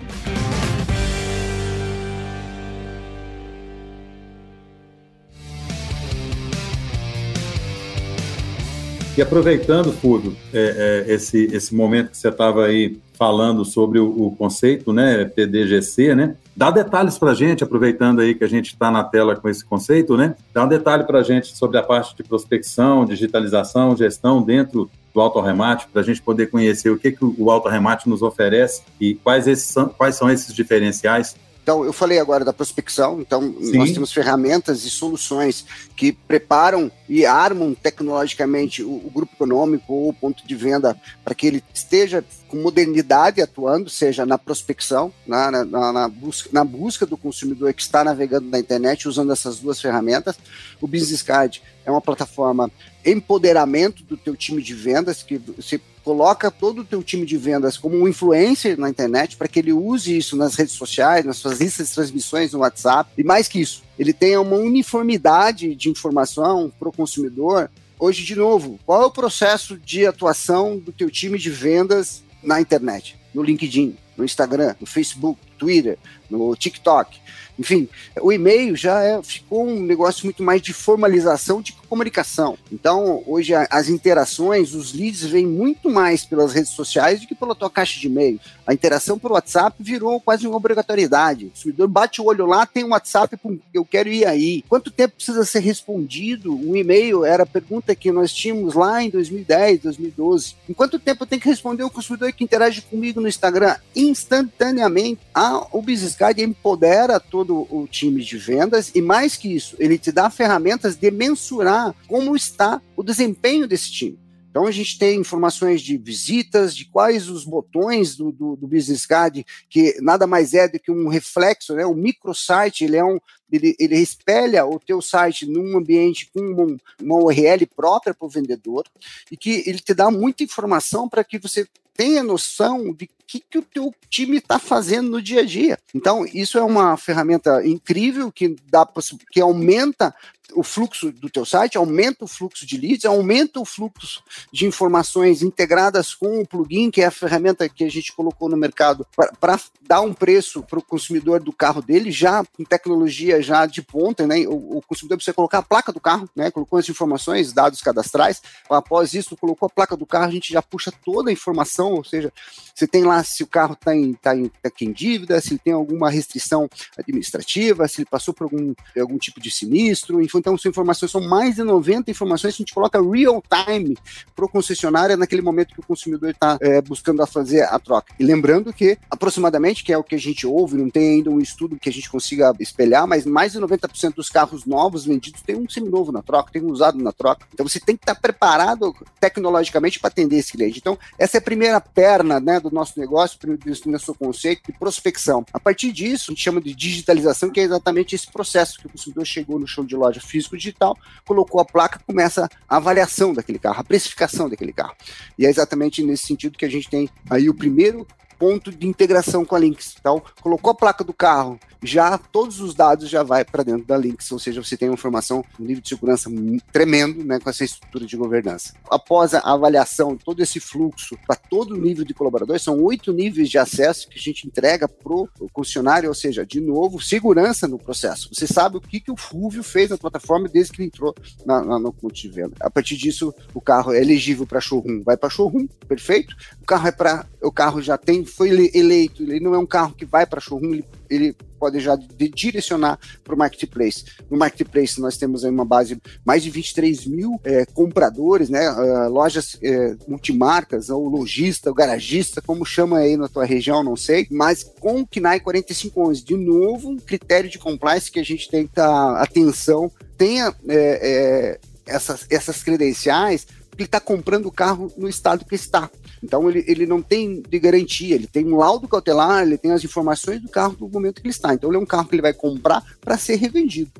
E aproveitando, Fudo, é, é, esse, esse momento que você estava aí falando sobre o, o, conceito, né, PDGC, né? Dá detalhes para a gente, aproveitando aí que a gente está na tela com esse conceito, né? Dá um detalhe para a gente sobre a parte de prospecção, digitalização, gestão dentro do autorremate, para a gente poder conhecer o que, que o autorremate nos oferece e quais, esses quais são esses diferenciais então, eu falei agora da prospecção, então Sim. nós temos ferramentas e soluções que preparam e armam tecnologicamente o, o grupo econômico ou o ponto de venda para que ele esteja com modernidade atuando, seja na prospecção, na, na, na, busca, na busca do consumidor que está navegando na internet usando essas duas ferramentas. O Business Card é uma plataforma empoderamento do teu time de vendas, que você coloca todo o teu time de vendas como um influencer na internet para que ele use isso nas redes sociais, nas suas listas de transmissões no WhatsApp, e mais que isso, ele tenha uma uniformidade de informação para o consumidor. Hoje, de novo, qual é o processo de atuação do teu time de vendas na internet? No LinkedIn, no Instagram, no Facebook, Twitter, no TikTok. Enfim, o e-mail já é, ficou um negócio muito mais de formalização de comunicação. Então, hoje as interações, os leads vêm muito mais pelas redes sociais do que pela tua caixa de e-mail. A interação por WhatsApp virou quase uma obrigatoriedade. O consumidor bate o olho lá, tem um WhatsApp, eu quero ir aí. Quanto tempo precisa ser respondido? Um e-mail era a pergunta que nós tínhamos lá em 2010, 2012. Em quanto tempo eu tenho que responder o consumidor que interage comigo no Instagram? Instantaneamente. A, o Business Guide empodera todo o time de vendas e mais que isso, ele te dá ferramentas de mensurar como está o desempenho desse time. Então a gente tem informações de visitas, de quais os botões do, do, do Business Card, que nada mais é do que um reflexo, né? O microsite, ele é um, ele, ele espelha o teu site num ambiente com uma, uma URL própria para o vendedor e que ele te dá muita informação para que você tenha noção de que, que o teu time está fazendo no dia a dia. Então, isso é uma ferramenta incrível que dá que aumenta o fluxo do teu site, aumenta o fluxo de leads, aumenta o fluxo de informações integradas com o plugin, que é a ferramenta que a gente colocou no mercado para dar um preço para o consumidor do carro dele, já com tecnologia já de ponta, né? O, o, consumidor precisa colocar a placa do carro, né? Colocou as informações, dados cadastrais. Após isso, colocou a placa do carro, a gente já puxa toda a informação, ou seja, você tem lá se o carro está em, tá em, tá em dívida, se ele tem alguma restrição administrativa, se ele passou por algum, algum tipo de sinistro, enfim, então são informações, são mais de 90 informações que a gente coloca real time para o concessionário naquele momento que o consumidor está é, buscando a fazer a troca. E lembrando que aproximadamente, que é o que a gente ouve, não tem ainda um estudo que a gente consiga espelhar, mas mais de 90% dos carros novos vendidos tem um seminovo na troca, tem um usado na troca. Então você tem que estar preparado tecnologicamente para atender esse cliente. Então, essa é a primeira perna né, do nosso negócio, do nosso conceito de prospecção. A partir disso, a gente chama de digitalização, que é exatamente esse processo que o consumidor chegou no show de loja físico digital, colocou a placa, começa a avaliação daquele carro, a precificação daquele carro. E é exatamente nesse sentido que a gente tem aí o primeiro ponto de integração com a Lynx. Então, colocou a placa do carro, já todos os dados já vai para dentro da Lynx, ou seja, você tem uma informação, um nível de segurança tremendo, né, com essa estrutura de governança. Após a avaliação, todo esse fluxo para todo o nível de colaboradores, são oito níveis de acesso que a gente entrega para o concessionário, ou seja, de novo, segurança no processo. Você sabe o que, que o Fúvio fez na plataforma desde que ele entrou na, na, no ponto de venda. A partir disso, o carro é elegível para showroom, vai para showroom, perfeito. O carro é para, o carro já tem, foi eleito, ele não é um carro que vai para showroom, ele, ele pode já de direcionar para o marketplace. No marketplace nós temos aí uma base mais de 23 mil é, compradores, né, uh, lojas é, multimarcas, ou lojista, ou garagista, como chama aí na tua região, não sei, mas com o KNAI 4511, de novo, um critério de compliance que a gente tem que atenção, tenha é, essas, essas credenciais, porque ele está comprando o carro no estado que está. Então ele, ele não tem de garantia, ele tem um laudo cautelar, ele tem as informações do carro do momento que ele está. Então ele é um carro que ele vai comprar para ser revendido.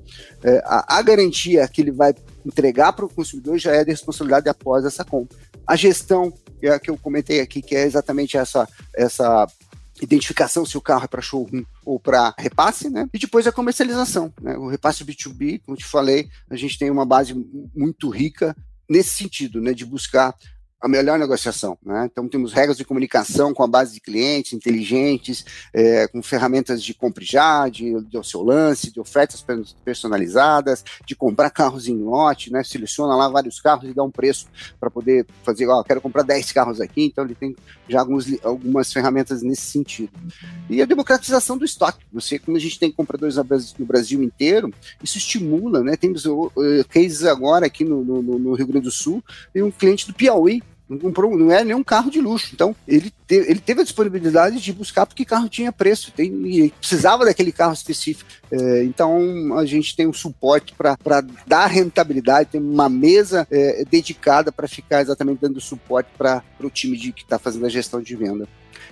É, a, a, garantia que ele vai entregar para o consumidor já é de responsabilidade após essa compra. A gestão, que é a que eu comentei aqui, que é exatamente essa, essa identificação se o carro é para showroom ou para repasse, né? E depois a comercialização, né? O repasse B2B, como te falei, a gente tem uma base muito rica nesse sentido, né, de buscar a melhor negociação. Né? Então, temos regras de comunicação com a base de clientes inteligentes, é, com ferramentas de compre já, de, de seu lance, de ofertas personalizadas, de comprar carros em lote, né? seleciona lá vários carros e dá um preço para poder fazer, ó, quero comprar 10 carros aqui, então ele tem já alguns, algumas ferramentas nesse sentido. E a democratização do estoque. Você, como a gente tem compradores no Brasil inteiro, isso estimula, né? Temos uh, cases agora aqui no, no, no Rio Grande do Sul, e um cliente do Piauí não comprou, não é nenhum carro de luxo. Então, ele, te, ele teve a disponibilidade de buscar porque carro tinha preço, tem, e precisava daquele carro específico. É, então, a gente tem um suporte para dar rentabilidade, tem uma mesa é, dedicada para ficar exatamente dando suporte para o time de, que está fazendo a gestão de venda.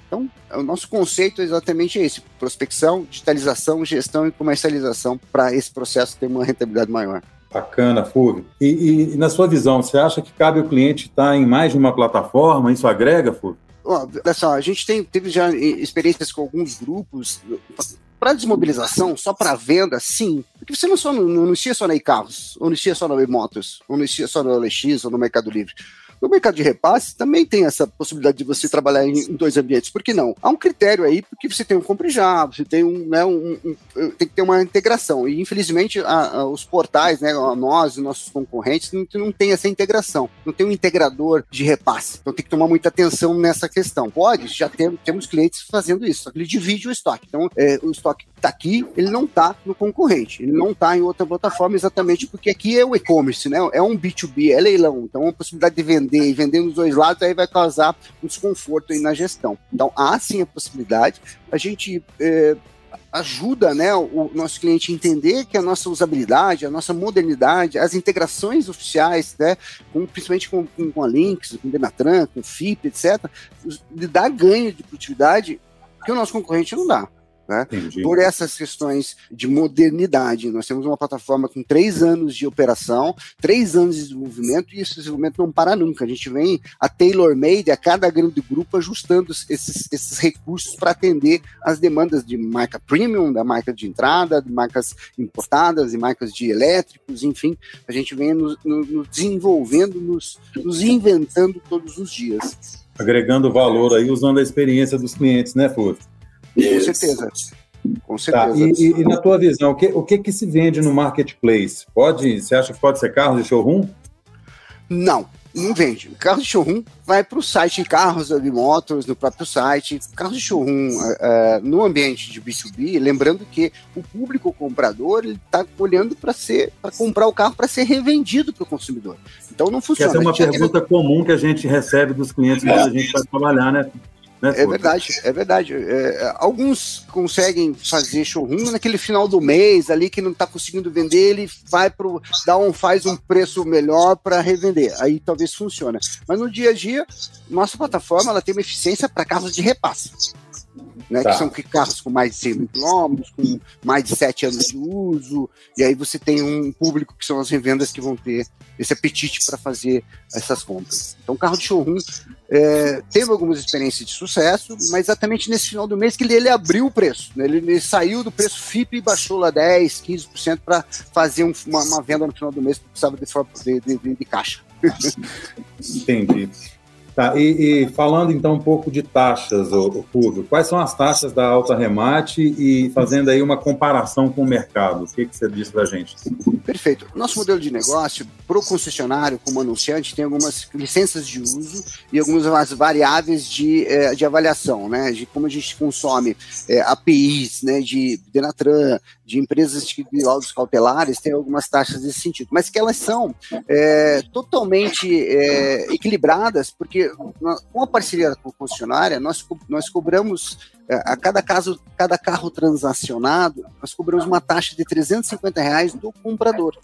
Então, o nosso conceito é exatamente esse: prospecção, digitalização, gestão e comercialização para esse processo ter uma rentabilidade maior. Bacana, Fúvio. E, e, e, na sua visão, você acha que cabe o cliente estar em mais de uma plataforma? Isso agrega, Fúvio? olha só, a gente tem, teve já experiências com alguns grupos. Para desmobilização, só para venda, sim. Porque você não, só, não, não anuncia só na e-carros, ou anuncia só na e-motos, ou anuncia só no OLX ou no Mercado Livre. No mercado de repasse também tem essa possibilidade de você trabalhar em, em dois ambientes. Por que não? Há um critério aí, porque você tem um compre já, você tem um, né, um, um, tem que ter uma integração. E infelizmente a, a, os portais, né, nós e nossos concorrentes, não, não tem essa integração. Não tem um integrador de repasse. Então tem que tomar muita atenção nessa questão. Pode, já tem, temos clientes fazendo isso, só que ele divide o estoque. Então é, o estoque está aqui, ele não está no concorrente, ele não está em outra plataforma exatamente porque aqui é o e-commerce, né? É um B2B, é leilão. Então a possibilidade de vender vender e vender nos dois lados, aí vai causar um desconforto aí na gestão. Então, há sim a possibilidade. A gente é, ajuda né, o nosso cliente a entender que a nossa usabilidade, a nossa modernidade, as integrações oficiais, né, com, principalmente com, com, com a Lynx, com o Denatran, com o FIP, etc., lhe dá ganho de produtividade que o nosso concorrente não dá. Né? Por essas questões de modernidade. Nós temos uma plataforma com três anos de operação, três anos de desenvolvimento, e esse desenvolvimento não para nunca. A gente vem a tailor-made, a cada grande grupo, ajustando esses, esses recursos para atender as demandas de marca premium, da marca de entrada, de marcas importadas, de marcas de elétricos, enfim. A gente vem nos, nos desenvolvendo, nos, nos inventando todos os dias. Agregando valor aí, usando a experiência dos clientes, né, Com certeza. Com certeza. Tá. E, e, na tua visão, o que, o que, que se vende no marketplace? Pode, você acha que pode ser carro de showroom? Não, não vende. Carro de showroom vai para o site Carros de Motors, no próprio site. Carro de showroom uh, no ambiente de B2B, lembrando que o público comprador está olhando para ser para comprar o carro para ser revendido para o consumidor. Então não funciona. Essa é uma pergunta comum que a gente recebe dos clientes quando a gente vai trabalhar, né? Né, é verdade, é verdade. É, alguns conseguem fazer showroom naquele final do mês ali que não está conseguindo vender, ele vai pro dá um faz um preço melhor para revender. Aí talvez funcione. Mas no dia a dia, nossa plataforma ela tem uma eficiência para carros de repasse né? Tá. Que são carros com mais de 100 mil quilômetros, com mais de 7 anos de uso, e aí você tem um público que são as revendas que vão ter esse apetite para fazer essas compras. Então, carro de showroom é, teve algumas experiências de sucesso, mas exatamente nesse final do mês que ele, ele abriu o preço. Né? Ele, ele, saiu do preço FIP e baixou lá 10, 15% para fazer um, uma, uma, venda no final do mês que precisava de, de, de, de caixa. Entendi. Tá, e, e, falando então um pouco de taxas, o, Fulvio, quais são as taxas da Alta Remate e fazendo aí uma comparação com o mercado? O que, que você diz para a gente? Perfeito. Nosso modelo de negócio, para o concessionário, como anunciante, tem algumas licenças de uso e algumas variáveis de, eh, de avaliação, né? De como a gente consome é, APIs, né? De Denatran, de empresas de laudos cautelares, tem algumas taxas nesse sentido, mas que elas são é, totalmente é, equilibradas, porque com a parceria com a concessionária, nós, nós cobramos é, a cada caso, cada carro transacionado, nós cobramos uma taxa de 350 reais do comprador.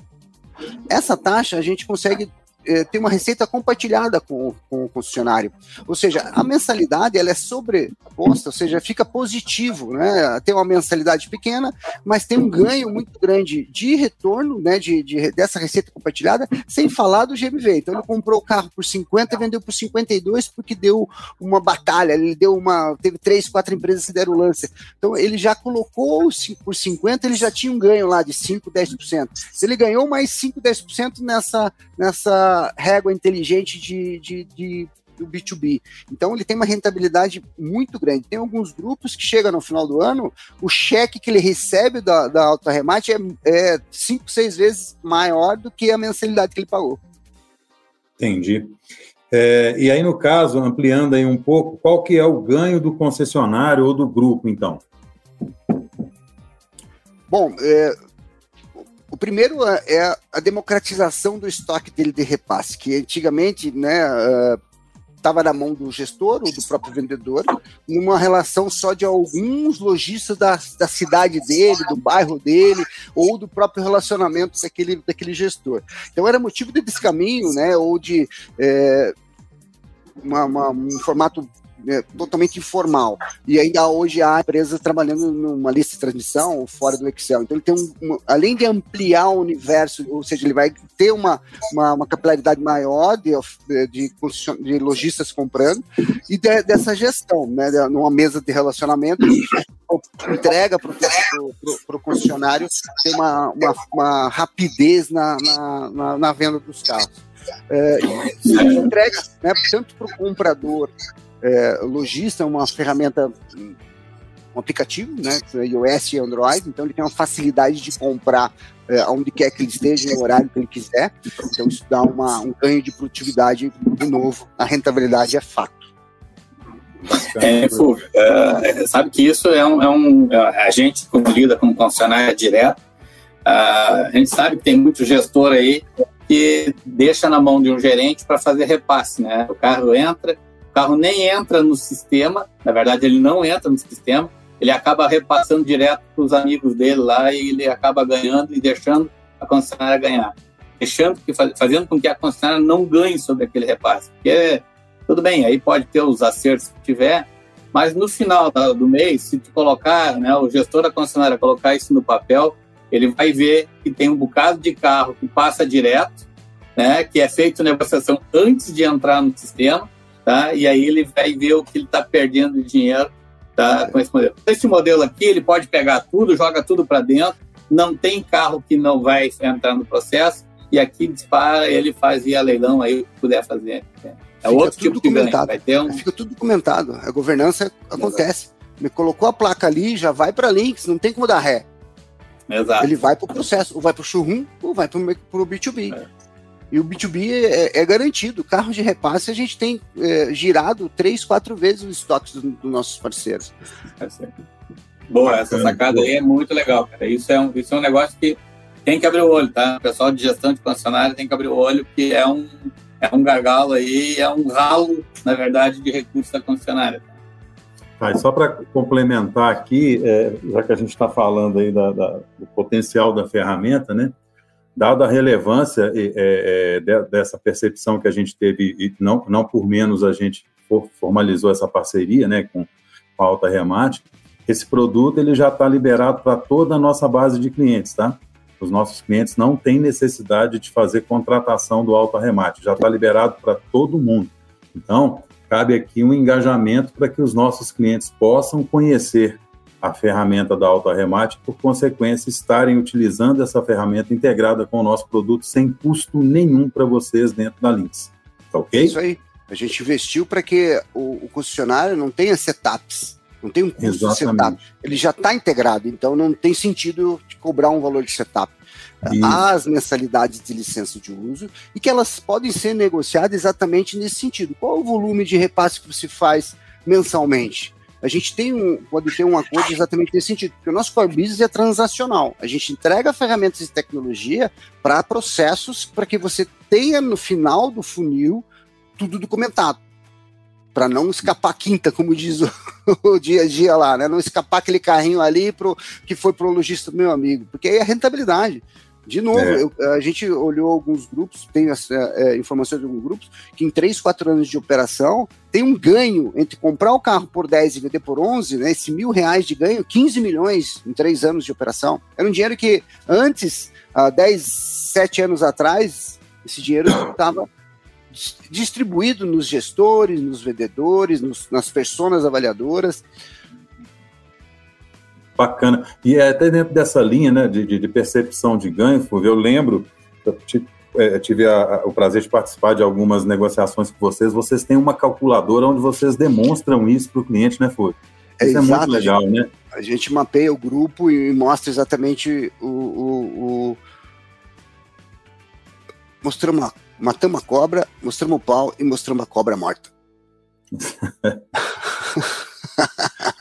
Essa taxa a gente consegue é, tem uma receita compartilhada com, com, o concessionário. Ou seja, a mensalidade ela é sobreposta, ou seja, fica positivo, né? Tem uma mensalidade pequena, mas tem um ganho muito grande de retorno, né? De, de dessa receita compartilhada, sem falar do GMV. Então ele comprou o carro por 50 e vendeu por 52 porque deu uma batalha, ele deu uma. Teve três, quatro empresas que deram lance. Então ele já colocou por 50, ele já tinha um ganho lá de 5, 10%. Ele ganhou mais 5, 10% nessa, nessa régua inteligente de, de, de do B2B. Então ele tem uma rentabilidade muito grande. Tem alguns grupos que chegam no final do ano, o cheque que ele recebe da, da Alta Remate é, é cinco, seis vezes maior do que a mensalidade que ele pagou. Entendi. É, e aí, no caso, ampliando aí um pouco, qual que é o ganho do concessionário ou do grupo, então? Bom, é, o primeiro é, é a democratização do estoque dele de repasse, que antigamente né, estava uh, na mão do gestor ou do próprio vendedor, numa relação só de alguns lojistas da, da cidade dele, do bairro dele, ou do próprio relacionamento daquele, daquele gestor. Então era motivo de descaminho, né, ou de é, uma, uma, um formato é, totalmente informal. E ainda hoje há empresas trabalhando numa lista de transmissão fora do Excel. Então ele tem um, uma, além de ampliar o universo, ou seja, ele vai ter uma, uma, uma capilaridade maior de, de, de lojistas comprando e de, dessa gestão, né? Numa mesa de relacionamento, entrega para o concessionário ter uma, uma, uma rapidez na, na, na, venda dos carros. É, entrega né, tanto para o comprador é, Logista é uma ferramenta, um aplicativo, né, iOS e Android, então ele tem uma facilidade de comprar é, onde quer que ele esteja, no horário que ele quiser. Então isso dá uma, um ganho de produtividade de novo. A rentabilidade é fato. É, Fulvio, é, sabe que isso é um, é um, A gente, como lida com concessionária direto, a gente sabe que tem muito gestor aí que deixa na mão de um gerente para fazer repasse, né? O carro entra, carro nem entra no sistema, na verdade ele não entra no sistema, ele acaba repassando direto para os amigos dele lá e ele acaba ganhando e deixando a concessionária ganhar. Deixando que, fazendo com que a concessionária não ganhe sobre aquele repasse. Porque, tudo bem, aí pode ter os acertos que tiver, mas no final do mês, se tu colocar, né, o gestor da concessionária colocar isso no papel, ele vai ver que tem um bocado de carro que passa direto, né, que é feito negociação antes de entrar no sistema, tá? E aí ele vai ver o que ele está perdendo de dinheiro tá, com esse modelo. Esse modelo aqui, ele pode pegar tudo, joga tudo para dentro, não tem carro que não vai entrar no processo, e aqui dispara, ele fazia leilão aí, o que puder fazer. É Fica outro tipo de ganho. Vai ter um... Fica tudo documentado. A governança acontece. Exato. Me colocou a placa ali, já vai para links, não tem como dar ré. Exato. Ele vai para o processo, ou vai para o showroom, ou vai para o B2B. É. E o B2B é, é, garantido. Carro de repasse a gente tem é, girado três, quatro vezes os estoques dos do nossos parceiros. Boa, essa sacada aí é muito legal, cara. Isso é um, isso é um negócio que tem que abrir o olho, tá? O pessoal de gestão de concessionária tem que abrir o olho, que é um, é um gargalo aí, é um ralo, na verdade, de recursos da concessionária. Ah, só para complementar aqui, é, já que a gente está falando aí da, da, do potencial da ferramenta, né? Dada a relevância é, é, dessa percepção que a gente teve, e não, não por menos a gente formalizou essa parceria né, com a Alta Remate, esse produto ele já está liberado para toda a nossa base de clientes, tá? Os nossos clientes não têm necessidade de fazer contratação do Alta Remate, já está liberado para todo mundo. Então, cabe aqui um engajamento para que os nossos clientes possam conhecer a ferramenta da Auto Arremate, por consequência, estarem utilizando essa ferramenta integrada com o nosso produto sem custo nenhum para vocês dentro da Lynx. Tá ok? Isso aí. A gente investiu para que o, o, concessionário não tenha setups, não tem um custo Exatamente. de setup. Ele já está integrado, então não tem sentido cobrar um valor de setup. Isso. As mensalidades de licença de uso e que elas podem ser negociadas exatamente nesse sentido. Qual o volume de repasse que você faz mensalmente? A gente tem um, pode ter um acordo exatamente nesse sentido, porque o nosso core business é transacional. A gente entrega ferramentas de tecnologia para processos para que você tenha no final do funil tudo documentado. Para não escapar quinta, como diz o, [laughs] o, dia a dia lá, né? Não escapar aquele carrinho ali pro, que foi para o lojista do meu amigo, porque aí é rentabilidade. De novo, é. eu, a gente olhou alguns grupos, tem as, é, é informações de alguns grupos, que em 3, 4 anos de operação tem um ganho entre comprar o carro por 10 e vender por 11, né, esse mil reais de ganho, 15 milhões em 3 anos de operação. Era um dinheiro que antes, há 10, 7 anos atrás, esse dinheiro [coughs] estava distribuído nos gestores, nos vendedores, nos, nas pessoas avaliadoras. Bacana. E é até dentro dessa linha né, de, de, de percepção de ganho, eu lembro, eu é, tive a, a, o prazer de participar de algumas negociações com vocês, vocês têm uma calculadora onde vocês demonstram isso para o cliente, né, Fúvio? É, isso é, muito legal, né? A gente mapeia o grupo e mostra exatamente o. o, o... Mostramos, matamos a cobra, mostramos o pau e mostramos a cobra morta. [laughs]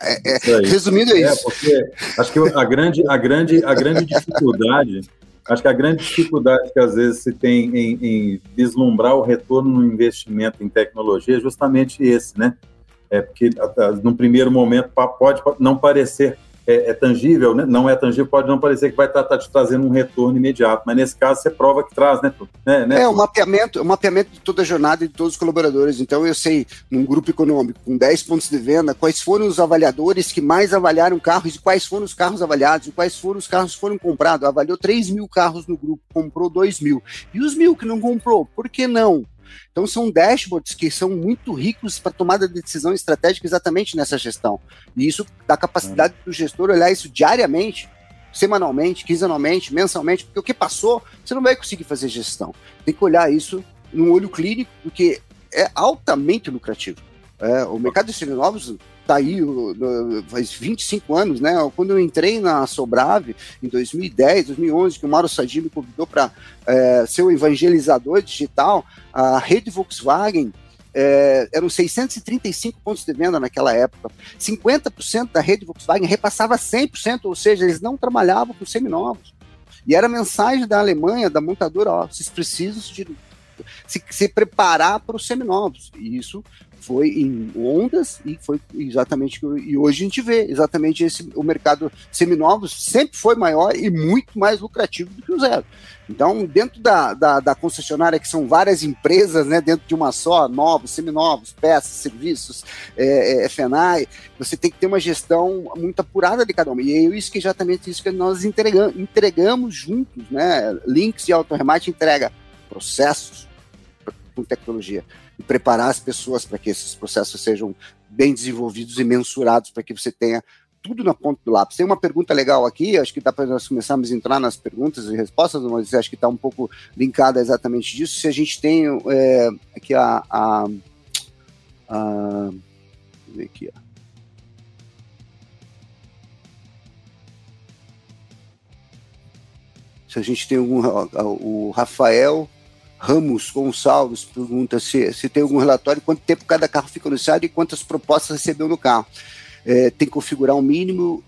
é, é, resumindo é, é isso. porque acho que a grande, a grande, a grande dificuldade, acho que a grande dificuldade que às vezes se tem em, em vislumbrar o retorno no investimento em tecnologia é justamente esse, né? É porque no primeiro momento pode não parecer é, é, tangível, né? não é tangível, pode não parecer que vai estar tá, tá te trazendo um retorno imediato, mas nesse caso você prova que traz, né? né, né? É, o mapeamento, o mapeamento de toda a jornada e de todos os colaboradores. Então eu sei, num grupo econômico com 10 pontos de venda, quais foram os avaliadores que mais avaliaram carros e quais foram os carros avaliados e quais foram os carros que foram comprados. Avaliou 3 mil carros no grupo, comprou 2 mil. E os mil que não comprou, por que não? Então são dashboards que são muito ricos para tomada de decisão estratégica exatamente nessa gestão. E isso dá capacidade do gestor olhar isso diariamente, semanalmente, quinzenalmente, mensalmente, porque o que passou, você não vai conseguir fazer gestão. Tem que olhar isso num olho clínico, porque é altamente lucrativo. É, o mercado de seminovos está aí faz 25 anos, né? Quando eu entrei na Sobrave, em 2010, 2011, que o Mauro Sadi me convidou para é, ser o evangelizador digital, a rede Volkswagen é, eram 635 pontos de venda naquela época. 50% da rede Volkswagen repassava 100%, ou seja, eles não trabalhavam com seminovos. E era a mensagem da Alemanha, da montadora, ó, vocês precisam de se, se preparar para os seminovos. E isso foi em ondas e foi exatamente e hoje a gente vê exatamente esse o mercado seminovos sempre foi maior e muito mais lucrativo do que o zero. Então, dentro da, da, da concessionária, que são várias empresas, né, dentro de uma só, novos, seminovos, peças, serviços, é, é, FNAI, você tem que ter uma gestão muito apurada de cada uma. E é isso que exatamente isso que nós entregamos, entregamos juntos, né? Links e Autoremate entrega processos com tecnologia e preparar as pessoas para que esses processos sejam bem desenvolvidos e mensurados para que você tenha tudo na ponta do lápis. Tem uma pergunta legal aqui, acho que dá para nós começarmos a entrar nas perguntas e respostas, mas acho que está um pouco linkada exatamente disso. Se a gente tem é, aqui a, a, a ver aqui, ó. Se a gente tem algum. O Rafael Ramos Gonçalves pergunta se, se tem algum relatório, quanto tempo cada carro fica estado e quantas propostas recebeu no carro. É, tem que configurar um mínimo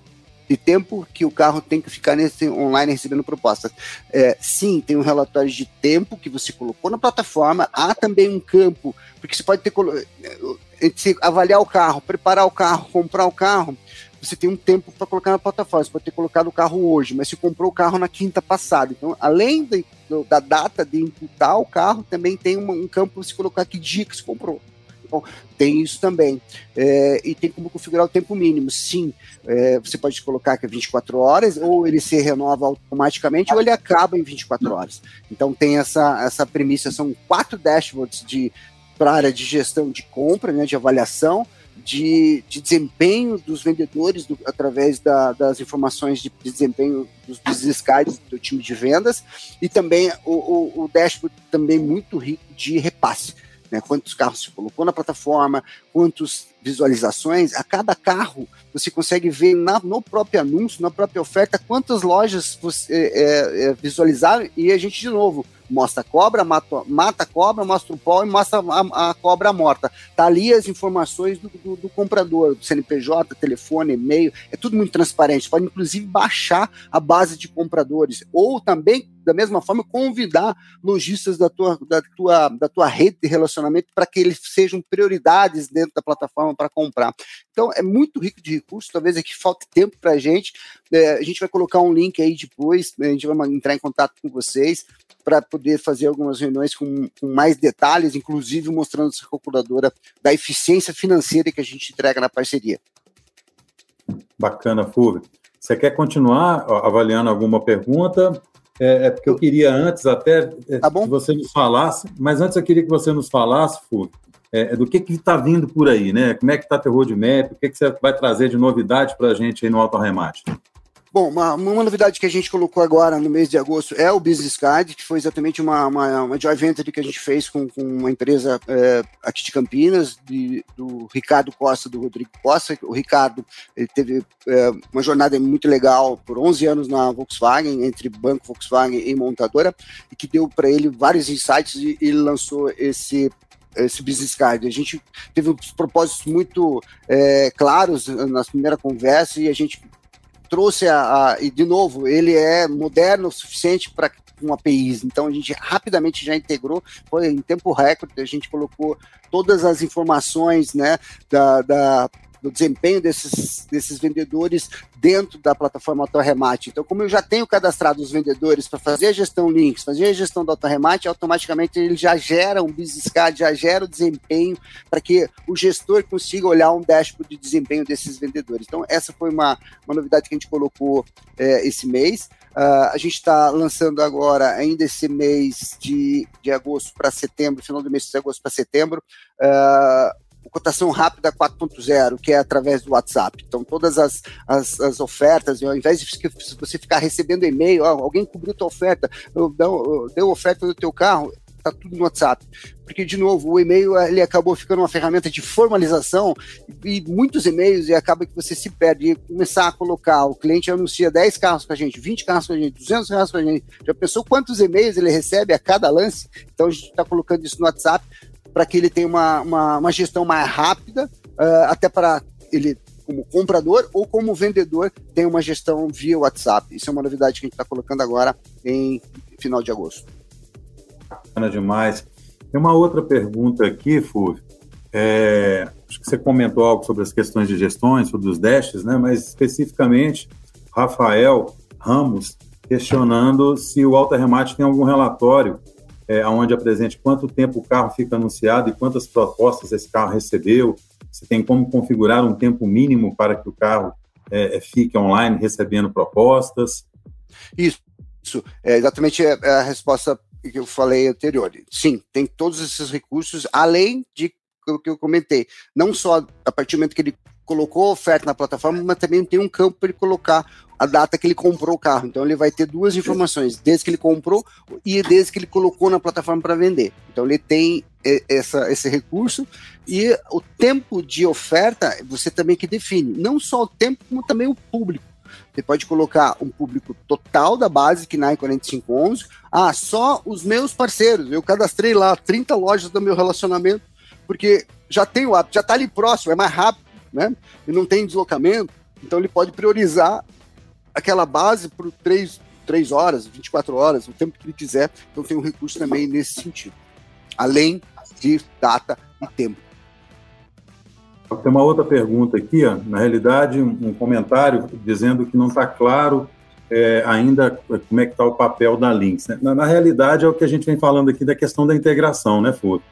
de tempo que o carro tem que ficar nesse online recebendo propostas. É, sim, tem um relatório de tempo que você colocou na plataforma. Há também um campo, porque você pode ter se avaliar o carro, preparar o carro, comprar o carro. Você tem um tempo para colocar na plataforma. Você pode ter colocado o carro hoje, mas você comprou o carro na quinta passada. Então, além de da data de imputar o carro, também tem uma, um campo para você colocar que dia que você comprou. Então, tem isso também. É, e tem como configurar o tempo mínimo. Sim, é, você pode colocar que é 24 horas, ou ele se renova automaticamente, ou ele acaba em 24 horas. Então, tem essa, essa premissa. São quatro dashboards de para área de gestão de compra, né, de avaliação, de, de desempenho dos vendedores do, através da, das informações de, de, desempenho dos business do time de vendas e também o, o, o dashboard também muito rico de repasse. Né, quantos carros se colocou na plataforma, quantas visualizações, a cada carro você consegue ver na, no próprio anúncio, na própria oferta, quantas lojas você é, é, visualizaram e a gente, de novo, mostra a cobra, mata, mata a cobra, mostra o pau e mostra a, a cobra morta. Tá ali as informações do, do, do, comprador, do CNPJ, telefone, e-mail, é tudo muito transparente. Você pode inclusive baixar a base de compradores ou também da mesma forma convidar lojistas da tua, da tua, da tua rede de relacionamento para que eles sejam prioridades dentro da plataforma para comprar. Então é muito rico de recursos, talvez aqui falte tempo para a gente. É, a gente vai colocar um link aí depois, a gente vai entrar em contato com vocês para poder fazer algumas reuniões com, com, mais detalhes, inclusive mostrando essa calculadora da eficiência financeira que a gente entrega na parceria. Bacana, Fulvio. Você quer continuar avaliando alguma pergunta? É, é porque eu queria antes até é, tá que você nos falasse, mas antes eu queria que você nos falasse, Fulvio, é, do que está vindo por aí, né? Como é que está teu roadmap? O que, que você vai trazer de novidade para a gente aí no Auto Arremate? Bom, uma, uma, novidade que a gente colocou agora no mês de agosto é o Business Card, que foi exatamente uma, uma, uma joint venture que a gente fez com, com uma empresa é, aqui de Campinas, de, do Ricardo Costa, do Rodrigo Costa. O Ricardo ele teve é, uma jornada muito legal por 11 anos na Volkswagen, entre banco Volkswagen e montadora, e que deu para ele vários insights e ele lançou esse esse business card. A gente teve uns propósitos muito é, claros na primeira conversa e a gente trouxe a, a, e de novo, ele é moderno o suficiente para com APIs, então a gente rapidamente já integrou, foi em tempo recorde, a gente colocou todas as informações, né, da, da do desempenho desses, desses vendedores dentro da plataforma AutoRemate. Então, como eu já tenho cadastrado os vendedores para fazer a gestão links, fazer a gestão do AutoRemate, automaticamente ele já gera um business card, já gera o desempenho para que o gestor consiga olhar um dashboard de desempenho desses vendedores. Então, essa foi uma, uma novidade que a gente colocou é, esse mês. Uh, a gente está lançando agora, ainda esse mês de, de agosto para setembro, final do mês de agosto para setembro, uh, cotação rápida 4.0, que é através do WhatsApp. Então, todas as, as, as ofertas, ao invés de você ficar recebendo e-mail, oh, alguém cobriu tua oferta, deu, deu oferta do teu carro, tá tudo no WhatsApp. Porque, de novo, o e-mail ele acabou ficando uma ferramenta de formalização e muitos e-mails e acaba que você se perde. E começar a colocar, o cliente anuncia 10 carros com a gente, 20 carros com a gente, 200 carros com a gente. Já pensou quantos e-mails ele recebe a cada lance? Então, a gente está colocando isso no WhatsApp para que ele tenha uma, uma, uma gestão mais rápida, uh, até para ele como comprador ou como vendedor tem uma gestão via WhatsApp. Isso é uma novidade que a gente está colocando agora em final de agosto. Bacana demais. Tem uma outra pergunta aqui, Fúvio. É, acho que você comentou algo sobre as questões de gestões, sobre os dashes, né? Mas especificamente, Rafael Ramos questionando se o Alta Remate tem algum relatório é, onde apresente quanto tempo o carro fica anunciado e quantas propostas esse carro recebeu, se tem como configurar um tempo mínimo para que o carro é, é fique online recebendo propostas. Isso, isso. É exatamente é, é a resposta que eu falei anterior. Sim, tem todos esses recursos, além de o que eu comentei. Não só a partir do momento que ele colocou a oferta na plataforma, mas também tem um campo para ele colocar a data que ele comprou o carro. Então ele vai ter duas informações, desde que ele comprou e desde que ele colocou na plataforma para vender. Então ele tem essa, esse recurso e o tempo de oferta você também que define. Não só o tempo, como também o público. Você pode colocar um público total da base, que na 4511. Ah, só os meus parceiros. Eu cadastrei lá 30 lojas do meu relacionamento, porque já tem o hábito, já está ali próximo, é mais rápido, né? E não tem deslocamento. Então ele pode priorizar aquela base por 3, 3 horas, 24 horas, o tempo que ele quiser. Então tem um recurso também nesse sentido. Além de data e tempo. Tem uma outra pergunta aqui, ó. na realidade, um comentário dizendo que não está claro é, ainda como é que está o papel da Lynx. Né? Na, na, realidade, é o que a gente vem falando aqui da questão da integração, né, Fúvio?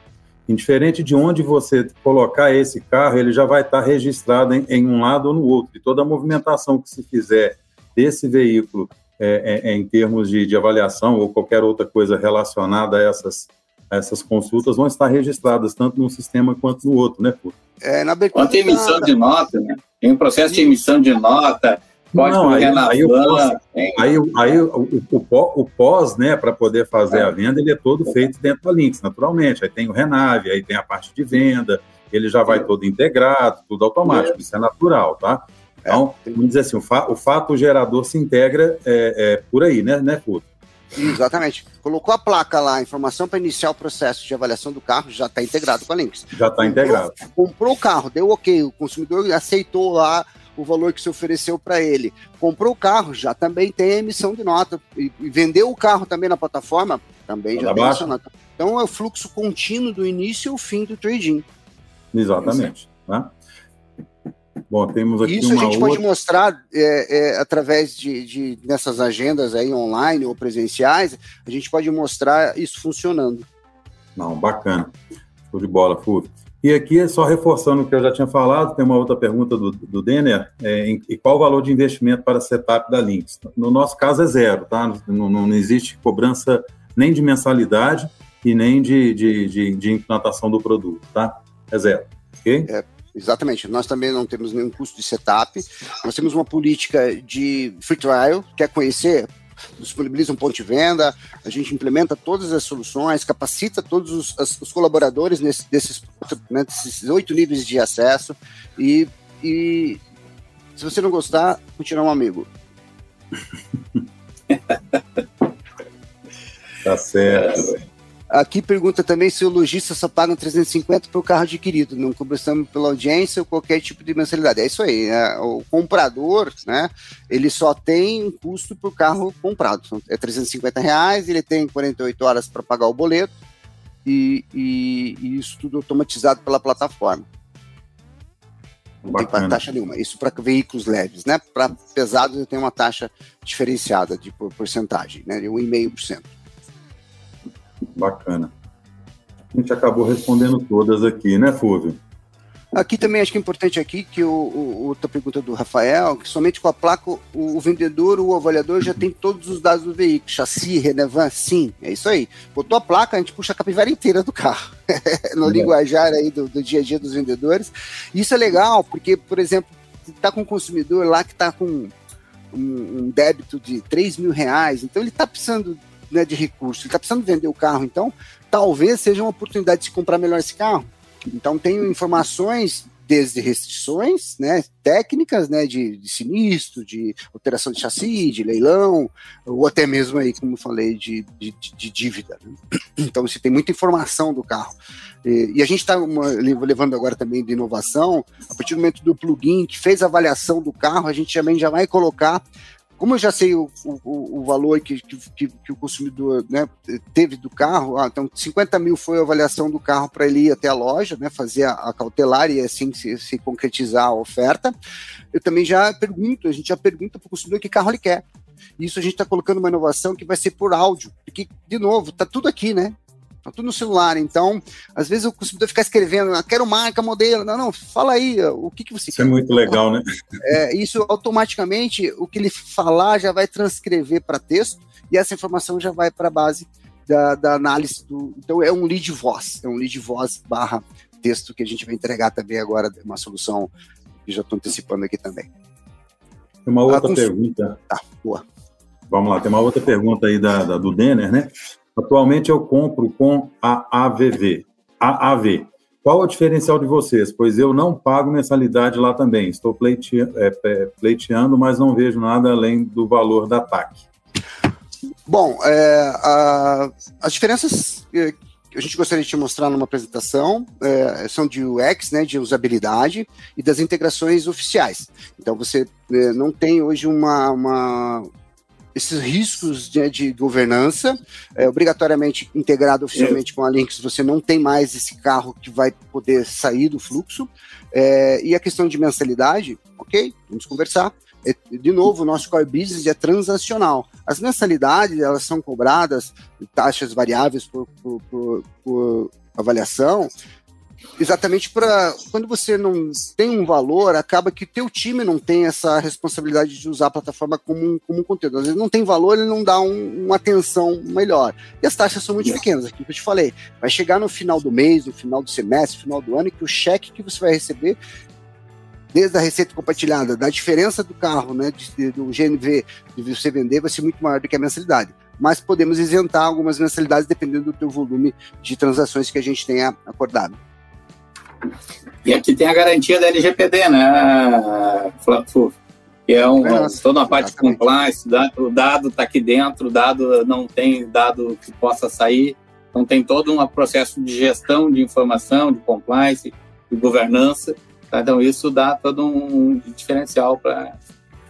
Indiferente de onde você colocar esse carro, ele já vai estar tá registrado em, em, um lado ou no outro. E toda a movimentação que se fizer desse veículo é, é, é em termos de, de avaliação ou qualquer outra coisa relacionada a essas essas consultas vão estar registradas tanto num sistema quanto no outro, né, Fúvio? É, na Quanto a emissão de nota, né? Tem um processo de emissão de nota, não, aí, aí, posso, aí, aí o, o, o, pós, né, para poder fazer é. a venda, ele é todo feito dentro da Links, naturalmente. Aí tem o Renave, aí tem a parte de venda, ele já vai todo integrado, tudo automático, é. isso é natural, tá? Então, vamos dizer assim, o, fa o fato gerador se integra é, é por aí, né, né, Fúvio? Exatamente. Colocou a placa lá, a informação para iniciar o processo de avaliação do carro, já está integrado com a Lynx. Já está integrado. Comprou o carro, deu ok, o consumidor aceitou lá o valor que se ofereceu para ele. Comprou o carro, já também tem a emissão de nota. E, e vendeu o carro também na plataforma, também já tem essa nota. Então é o fluxo contínuo do início ao fim do trading. Exatamente. Né? Bom, temos aqui Isso a gente outra... pode mostrar é, é, através de, de nessas agendas aí online ou presenciais, a gente pode mostrar isso funcionando. Não, bacana. Show de bola, Fúvio. E aqui, só reforçando o que eu já tinha falado, tem uma outra pergunta do, do Denner, é, em, e qual o valor de investimento para setup da Lynx? No nosso caso é zero, tá? Não, não existe cobrança nem de mensalidade e nem de, de, de, de implantação do produto, tá? É zero, ok? É, Exatamente. Nós também não temos nenhum custo de setup. Nós temos uma política de free trial. Quer conhecer? disponibiliza um ponto de venda, a gente implementa todas as soluções, capacita todos os, as, os colaboradores nesse, desses, né, desses oito níveis de acesso e, e se você não gostar, continuar um amigo. [laughs] tá certo. Aqui pergunta também se o lojista só paga 350 para o carro adquirido, não cobramos pela audiência ou qualquer tipo de mensalidade. É isso aí, né? o comprador, né? Ele só tem um custo por carro comprado, é 350 reais, ele tem 48 horas para pagar o boleto e, e, e, isso tudo automatizado pela plataforma. Não Bacana. tem taxa nenhuma. Isso para veículos leves, né? Para pesados, eu tenho uma taxa diferenciada de porcentagem, né? De 1,5%. Bacana. A gente acabou respondendo todas aqui, né, Fúvio? Aqui também acho que é importante aqui que o, o, outra pergunta do Rafael, que somente com a placa o, o vendedor, o avaliador já tem todos os dados do veículo, chassi, Renevan, sim, é isso aí. Botou a placa, a gente puxa a capivara inteira do carro, [laughs] no é. linguajar aí do, do, dia a dia dos vendedores. Isso é legal, porque, por exemplo, está com um consumidor lá que está com um, um, débito de 3 mil reais, então ele está precisando né, de recurso, ele está precisando vender o carro, então talvez seja uma oportunidade de se comprar melhor esse carro. Então tenho informações desde restrições né, técnicas né, de, de, sinistro, de alteração de chassi, de leilão, ou até mesmo aí, como falei, de, de, de dívida. Né? Então você tem muita informação do carro. E, e a gente está levando agora também de inovação, a partir do momento do plugin que fez a avaliação do carro, a gente também já vai colocar como eu já sei o, o, o valor que, que, que, o consumidor né, teve do carro, ah, então 50 mil foi a avaliação do carro para ele ir até a loja, né, fazer a, a cautelar e assim se, se, concretizar a oferta, eu também já pergunto, a gente já pergunta para o consumidor que carro ele quer. Isso a gente está colocando uma inovação que vai ser por áudio, porque, de novo, está tudo aqui, né? Tá tudo no celular. Então, às vezes o consumidor fica escrevendo, ah, quero marca, modelo. Não, não, fala aí o que, que você isso é quer. Isso é muito legal, né? [laughs] É, isso automaticamente, o que ele falar já vai transcrever para texto e essa informação já vai para a base da, da, análise do. Então, é um lead voz, é um lead voz barra texto que a gente vai entregar também agora, uma solução que já estou antecipando aqui também. Tem uma outra pergunta. Tá, boa. Vamos lá, tem uma outra pergunta aí da, da do Denner, né? Atualmente eu compro com a AVV. AAV. Qual é o diferencial de vocês? Pois eu não pago mensalidade lá também. Estou pleiteando, é, pleiteando mas não vejo nada além do valor da TAC. Bom, é, a, as diferenças que a gente gostaria de te mostrar numa apresentação é, são de UX, né, de usabilidade e das integrações oficiais. Então você é, não tem hoje uma, uma esses riscos de, de governança, é, obrigatoriamente integrado oficialmente com a Lynx, você não tem mais esse carro que vai poder sair do fluxo. É, e a questão de mensalidade, ok, vamos conversar. É, de novo, o nosso core business é transacional. As mensalidades, elas são cobradas, taxas variáveis por, por, por, por avaliação, exatamente para quando você não tem um valor, acaba que o teu time não tem essa responsabilidade de usar a plataforma como um, como um conteúdo. Às vezes não tem valor, ele não dá um, uma atenção melhor. E as taxas são muito pequenas, aquilo que eu te falei. Vai chegar no final do mês, no final do semestre, no final do ano, que o cheque que você vai receber desde a receita compartilhada, da diferença do carro, né, de, do GNV de você vender, vai ser muito maior do que a mensalidade. Mas podemos isentar algumas mensalidades dependendo do teu volume de transações que a gente tenha acordado. E aqui tem a garantia da LGPD, né, Flávio? Que é um, Nossa, toda uma parte de compliance, o dado está aqui dentro, o dado não tem dado que possa sair, então tem todo um processo de gestão de informação, de compliance, de governança, tá? então isso dá todo um diferencial para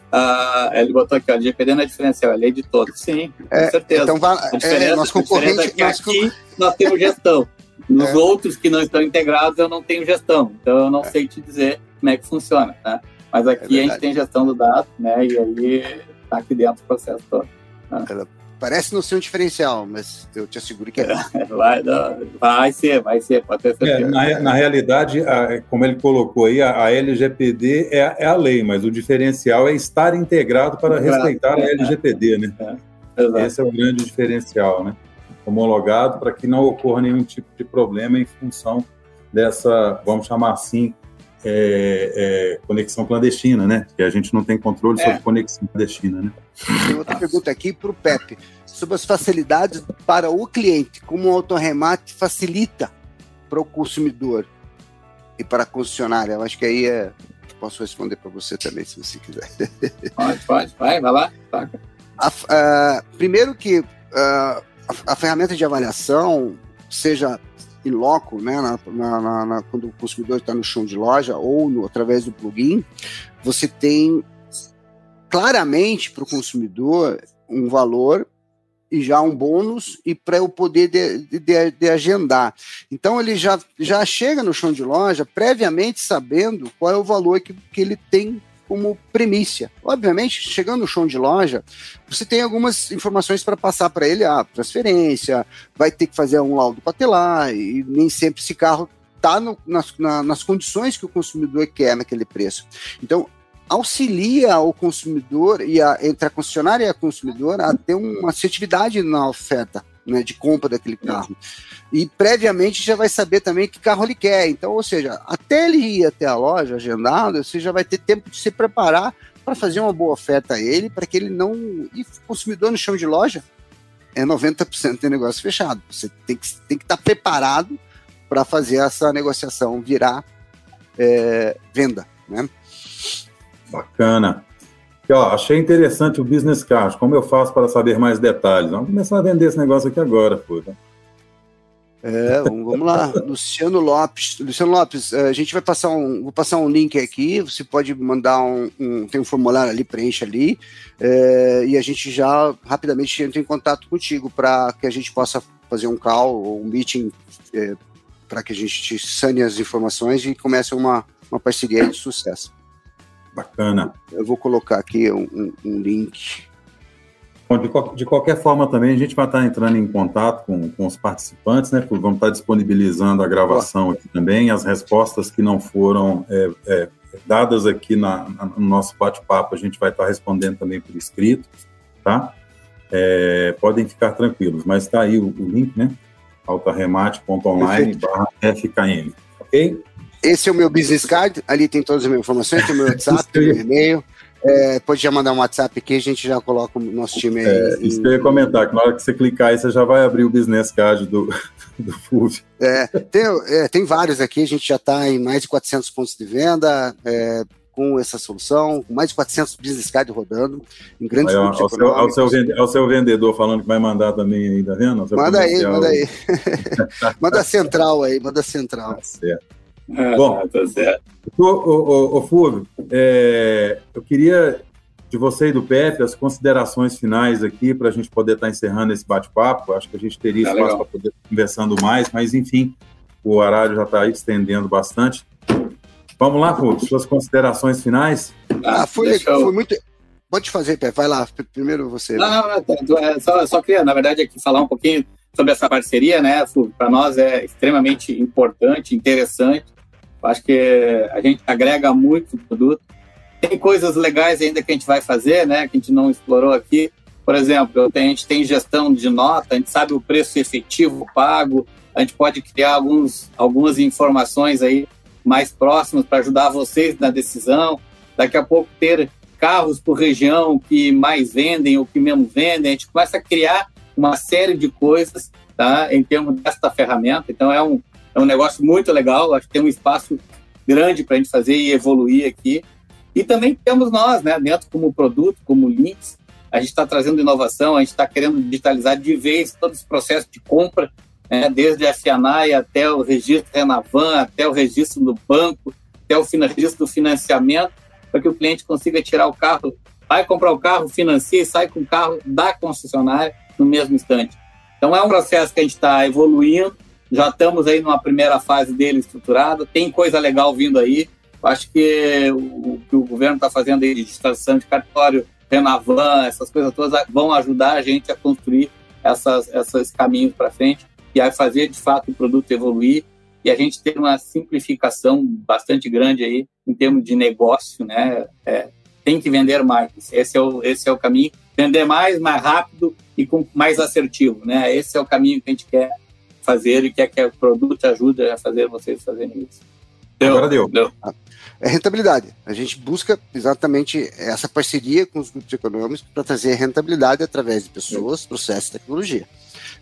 Uh, ele botou aqui, ó, LGPD não é diferencial, é lei de todos. Sim, com é, certeza. Então, a diferença, é, nosso concorrente, é que aqui nós temos gestão. Nos é. outros que não estão integrados, eu não tenho gestão. Então, eu não é. sei te dizer como é que funciona, né? Mas aqui é a gente tem gestão do dado, né? E aí está aqui dentro do processo todo. Né? Parece não ser um diferencial, mas eu te asseguro que é. [laughs] vai, vai ser, vai ser, pode ter certeza. É, na, na, realidade, a, como ele colocou aí, a, a LGPD é, é, a lei, mas o diferencial é estar integrado para respeitar a LGPD, né? É, Esse é o grande diferencial, né? Homologado para que não ocorra nenhum tipo de problema em função dessa, vamos chamar assim, é, é, conexão clandestina, né? Que a gente não tem controle é. sobre conexão clandestina, né? Tem outra pergunta aqui para o Pepe, sobre as facilidades para o cliente, como o autorremate facilita para o consumidor e para a concessionária. Eu acho que aí é, posso responder para você também, se você quiser. Pode, pode, vai, vai lá. A, a, primeiro que uh, a, ferramenta de avaliação, seja em loco, né, na, na, na, quando o consumidor está no chão de loja ou no, através do plugin, você tem claramente para o consumidor um valor e já um bônus e para o poder de, de, de, agendar. Então ele já, já chega no chão de loja previamente sabendo qual é o valor que, que ele tem como premissa. Obviamente, chegando no chão de loja, você tem algumas informações para passar para ele, a transferência, vai ter que fazer um laudo patelar, e nem sempre esse carro está nas, na, nas condições que o consumidor quer naquele preço. Então, auxilia o consumidor e a, entre a concessionária e a consumidor a ter uma assertividade na oferta né, de compra daquele carro. E previamente já vai saber também que carro ele quer. Então, ou seja, até ele ir até a loja agendado, você já vai ter tempo de se preparar para fazer uma boa oferta a ele, para que ele não. E consumidor no chão de loja é 90% de negócio fechado. Você tem que estar tem que tá preparado para fazer essa negociação virar é, venda. Né? Bacana. Ó, achei interessante o Business Card. Como eu faço para saber mais detalhes? Vamos começar a vender esse negócio aqui agora, puta. É, vamos lá. [laughs] Luciano Lopes. Luciano Lopes, eh, a gente vai passar um. Vou passar um link aqui. Você pode mandar um. um tem um formulário ali, preencha ali. É, e a gente já rapidamente entra em contato contigo para que a gente possa fazer um call ou um meeting é, para que a gente sane as informações e comece uma, uma parceria de sucesso. Bacana. Eu vou colocar aqui um, um, link Bom, de, de, qualquer forma também, a gente vai estar entrando em contato com, com os participantes, né? Vamos estar disponibilizando a gravação aqui também, as respostas que não foram é, é, dadas aqui na, na, no nosso bate-papo, a gente vai estar respondendo também por escrito, tá? É, podem ficar tranquilos, mas está aí o, o, link, né? altarremate.online barra FKM, ok? Esse é o meu business card, ali tem todas as minhas informações, tem o meu [laughs] WhatsApp, tem o meu e-mail, é, pode já mandar um WhatsApp aqui, a gente já coloca o nosso time aí. É, isso que eu ia comentar, que na hora que você clicar aí, você já vai abrir o business card do, [laughs] do FUV. É, tem, é, tem vários aqui, a gente já está em mais de 400 pontos de venda, é, com essa solução, com mais de 400 business cards rodando, em grandes aí, grupos ao seu, ao, seu, ao seu vendedor falando que vai mandar também aí, tá vendo? Manda aí, manda aí. [laughs] manda central aí, manda central. Tá certo. [laughs] Bom, tá certo. O, o, o, Fúvio, é, eu queria de você e do Pepe as considerações finais aqui para a gente poder estar tá encerrando esse bate-papo. Acho que a gente teria tá espaço para poder conversando mais, mas enfim, o horário já está estendendo bastante. Vamos lá, Fúvio, suas considerações finais? Ah, foi, eu... foi muito. Pode fazer, Pepe, vai lá, primeiro você. Não, não, não, é, só, só queria, na verdade, aqui falar um pouquinho sobre essa parceria, né, Para nós é extremamente importante, interessante Acho que a gente agrega muito produto. Tem coisas legais ainda que a gente vai fazer, né? Que a gente não explorou aqui. Por exemplo, a gente tem gestão de nota, a gente sabe o preço efetivo pago, a gente pode criar alguns, algumas informações aí mais próximas para ajudar vocês na decisão. Daqui a pouco ter carros por região que mais vendem ou que menos vendem, a gente começa a criar uma série de coisas tá, em termos desta ferramenta. Então, é um, é um negócio muito legal, acho que tem um espaço grande para a gente fazer e evoluir aqui. E também temos nós, né, dentro como produto, como links, a gente está trazendo inovação, a gente está querendo digitalizar de vez todo esse processo de compra, né, desde a FIANAI até o registro Renavan, até o registro do banco, até o registro do financiamento, para que o cliente consiga tirar o carro, vai comprar o carro, financia e sai com o carro da concessionária no mesmo instante. Então é um processo que a gente está evoluindo, já estamos aí numa primeira fase dele estruturada, tem coisa legal vindo aí. Acho que o que o governo está fazendo aí de digitação de cartório, Renavan, essas coisas todas vão ajudar a gente a construir essas, esses caminhos para frente e a fazer de fato o produto evoluir e a gente ter uma simplificação bastante grande aí em termos de negócio, né? É, tem que vender mais. Esse é o, esse é o caminho. Vender mais, mais rápido e com mais assertivo, né? Esse é o caminho que a gente quer fazer e quer que o produto ajude a fazer vocês fazerem isso. Deu, Agora deu. deu. É rentabilidade. A gente busca exatamente essa parceria com os grupos econômicos para trazer rentabilidade através de pessoas, processos e tecnologia.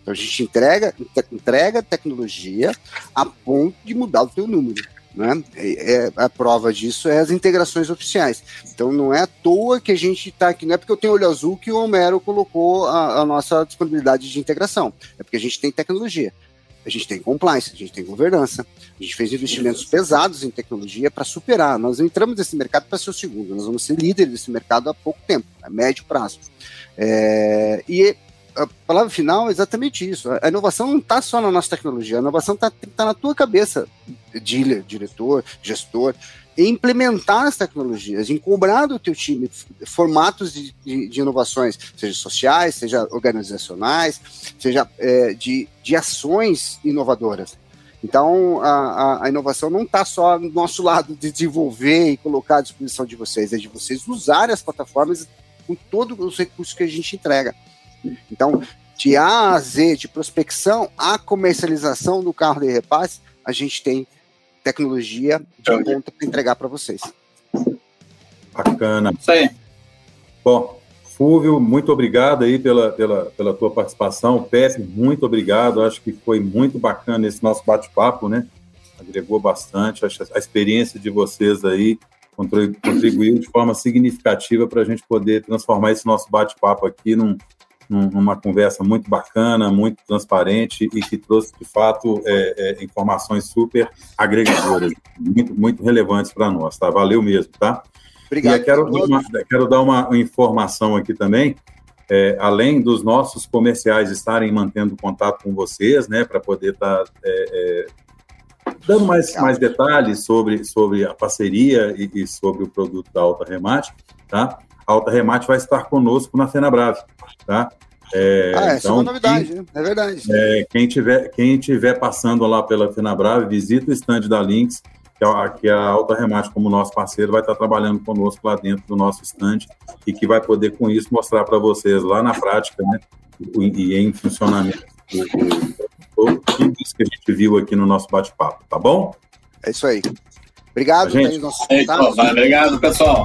Então a gente entrega, entrega tecnologia a ponto de mudar o teu número. Né? É, é, a prova disso é as integrações oficiais. Então não é à toa que a gente está aqui, não é porque eu tenho olho azul que o Homero colocou a, a nossa disponibilidade de integração, é porque a gente tem tecnologia a gente tem compliance, a gente tem governança, a gente fez investimentos pesados em tecnologia para superar. Nós entramos nesse mercado para ser o segundo, nós vamos ser líderes desse mercado há pouco tempo, a médio prazo. É, e a palavra final é exatamente isso. A inovação não está só na nossa tecnologia, a inovação está tá na tua cabeça, dealer, diretor, gestor implementar as tecnologias, em cobrar do teu time formatos de, de, de inovações, seja sociais, seja organizacionais, seja é, de, de ações inovadoras. Então, a, a, inovação não está só do nosso lado de desenvolver e colocar à disposição de vocês, é de vocês usarem as plataformas com todos os recursos que a gente entrega. Então, de A a Z, de prospecção a comercialização do carro de repasse, a gente tem tecnologia de ponta para entregar para vocês. Bacana. Isso aí. Bom, Fúvio, muito obrigado aí pela, pela, pela tua participação. Pepe, muito obrigado. Acho que foi muito bacana esse nosso bate-papo, né? Agregou bastante. Acho a experiência de vocês aí contribuiu de forma significativa para a gente poder transformar esse nosso bate-papo aqui num, uma conversa muito bacana, muito transparente e que trouxe, de fato, é, é, informações super agregadoras, muito, muito relevantes para nós, tá? Valeu mesmo, tá? Obrigado. E quero, uma, quero dar uma informação aqui também, é, além dos nossos comerciais estarem mantendo contato com vocês, né, para poder estar tá, é, é, dando mais, mais detalhes sobre, sobre a parceria e, e, sobre o produto da Alta Remate, tá? A Alta Remate vai estar conosco na FenaBrave, tá? É, ah, essa então, é uma novidade, quem, né? É verdade. É, quem, tiver, quem tiver passando lá pela FenaBrave, visita o stand da Lynx, que a, que a Alta Remate, como nosso parceiro, vai estar trabalhando conosco lá dentro do nosso estande e que vai poder, com isso, mostrar para vocês lá na prática, né, e, e em funcionamento, tudo isso que a gente viu aqui no nosso bate-papo, tá bom? É isso aí. Obrigado, gente. Tá obrigado, pessoal.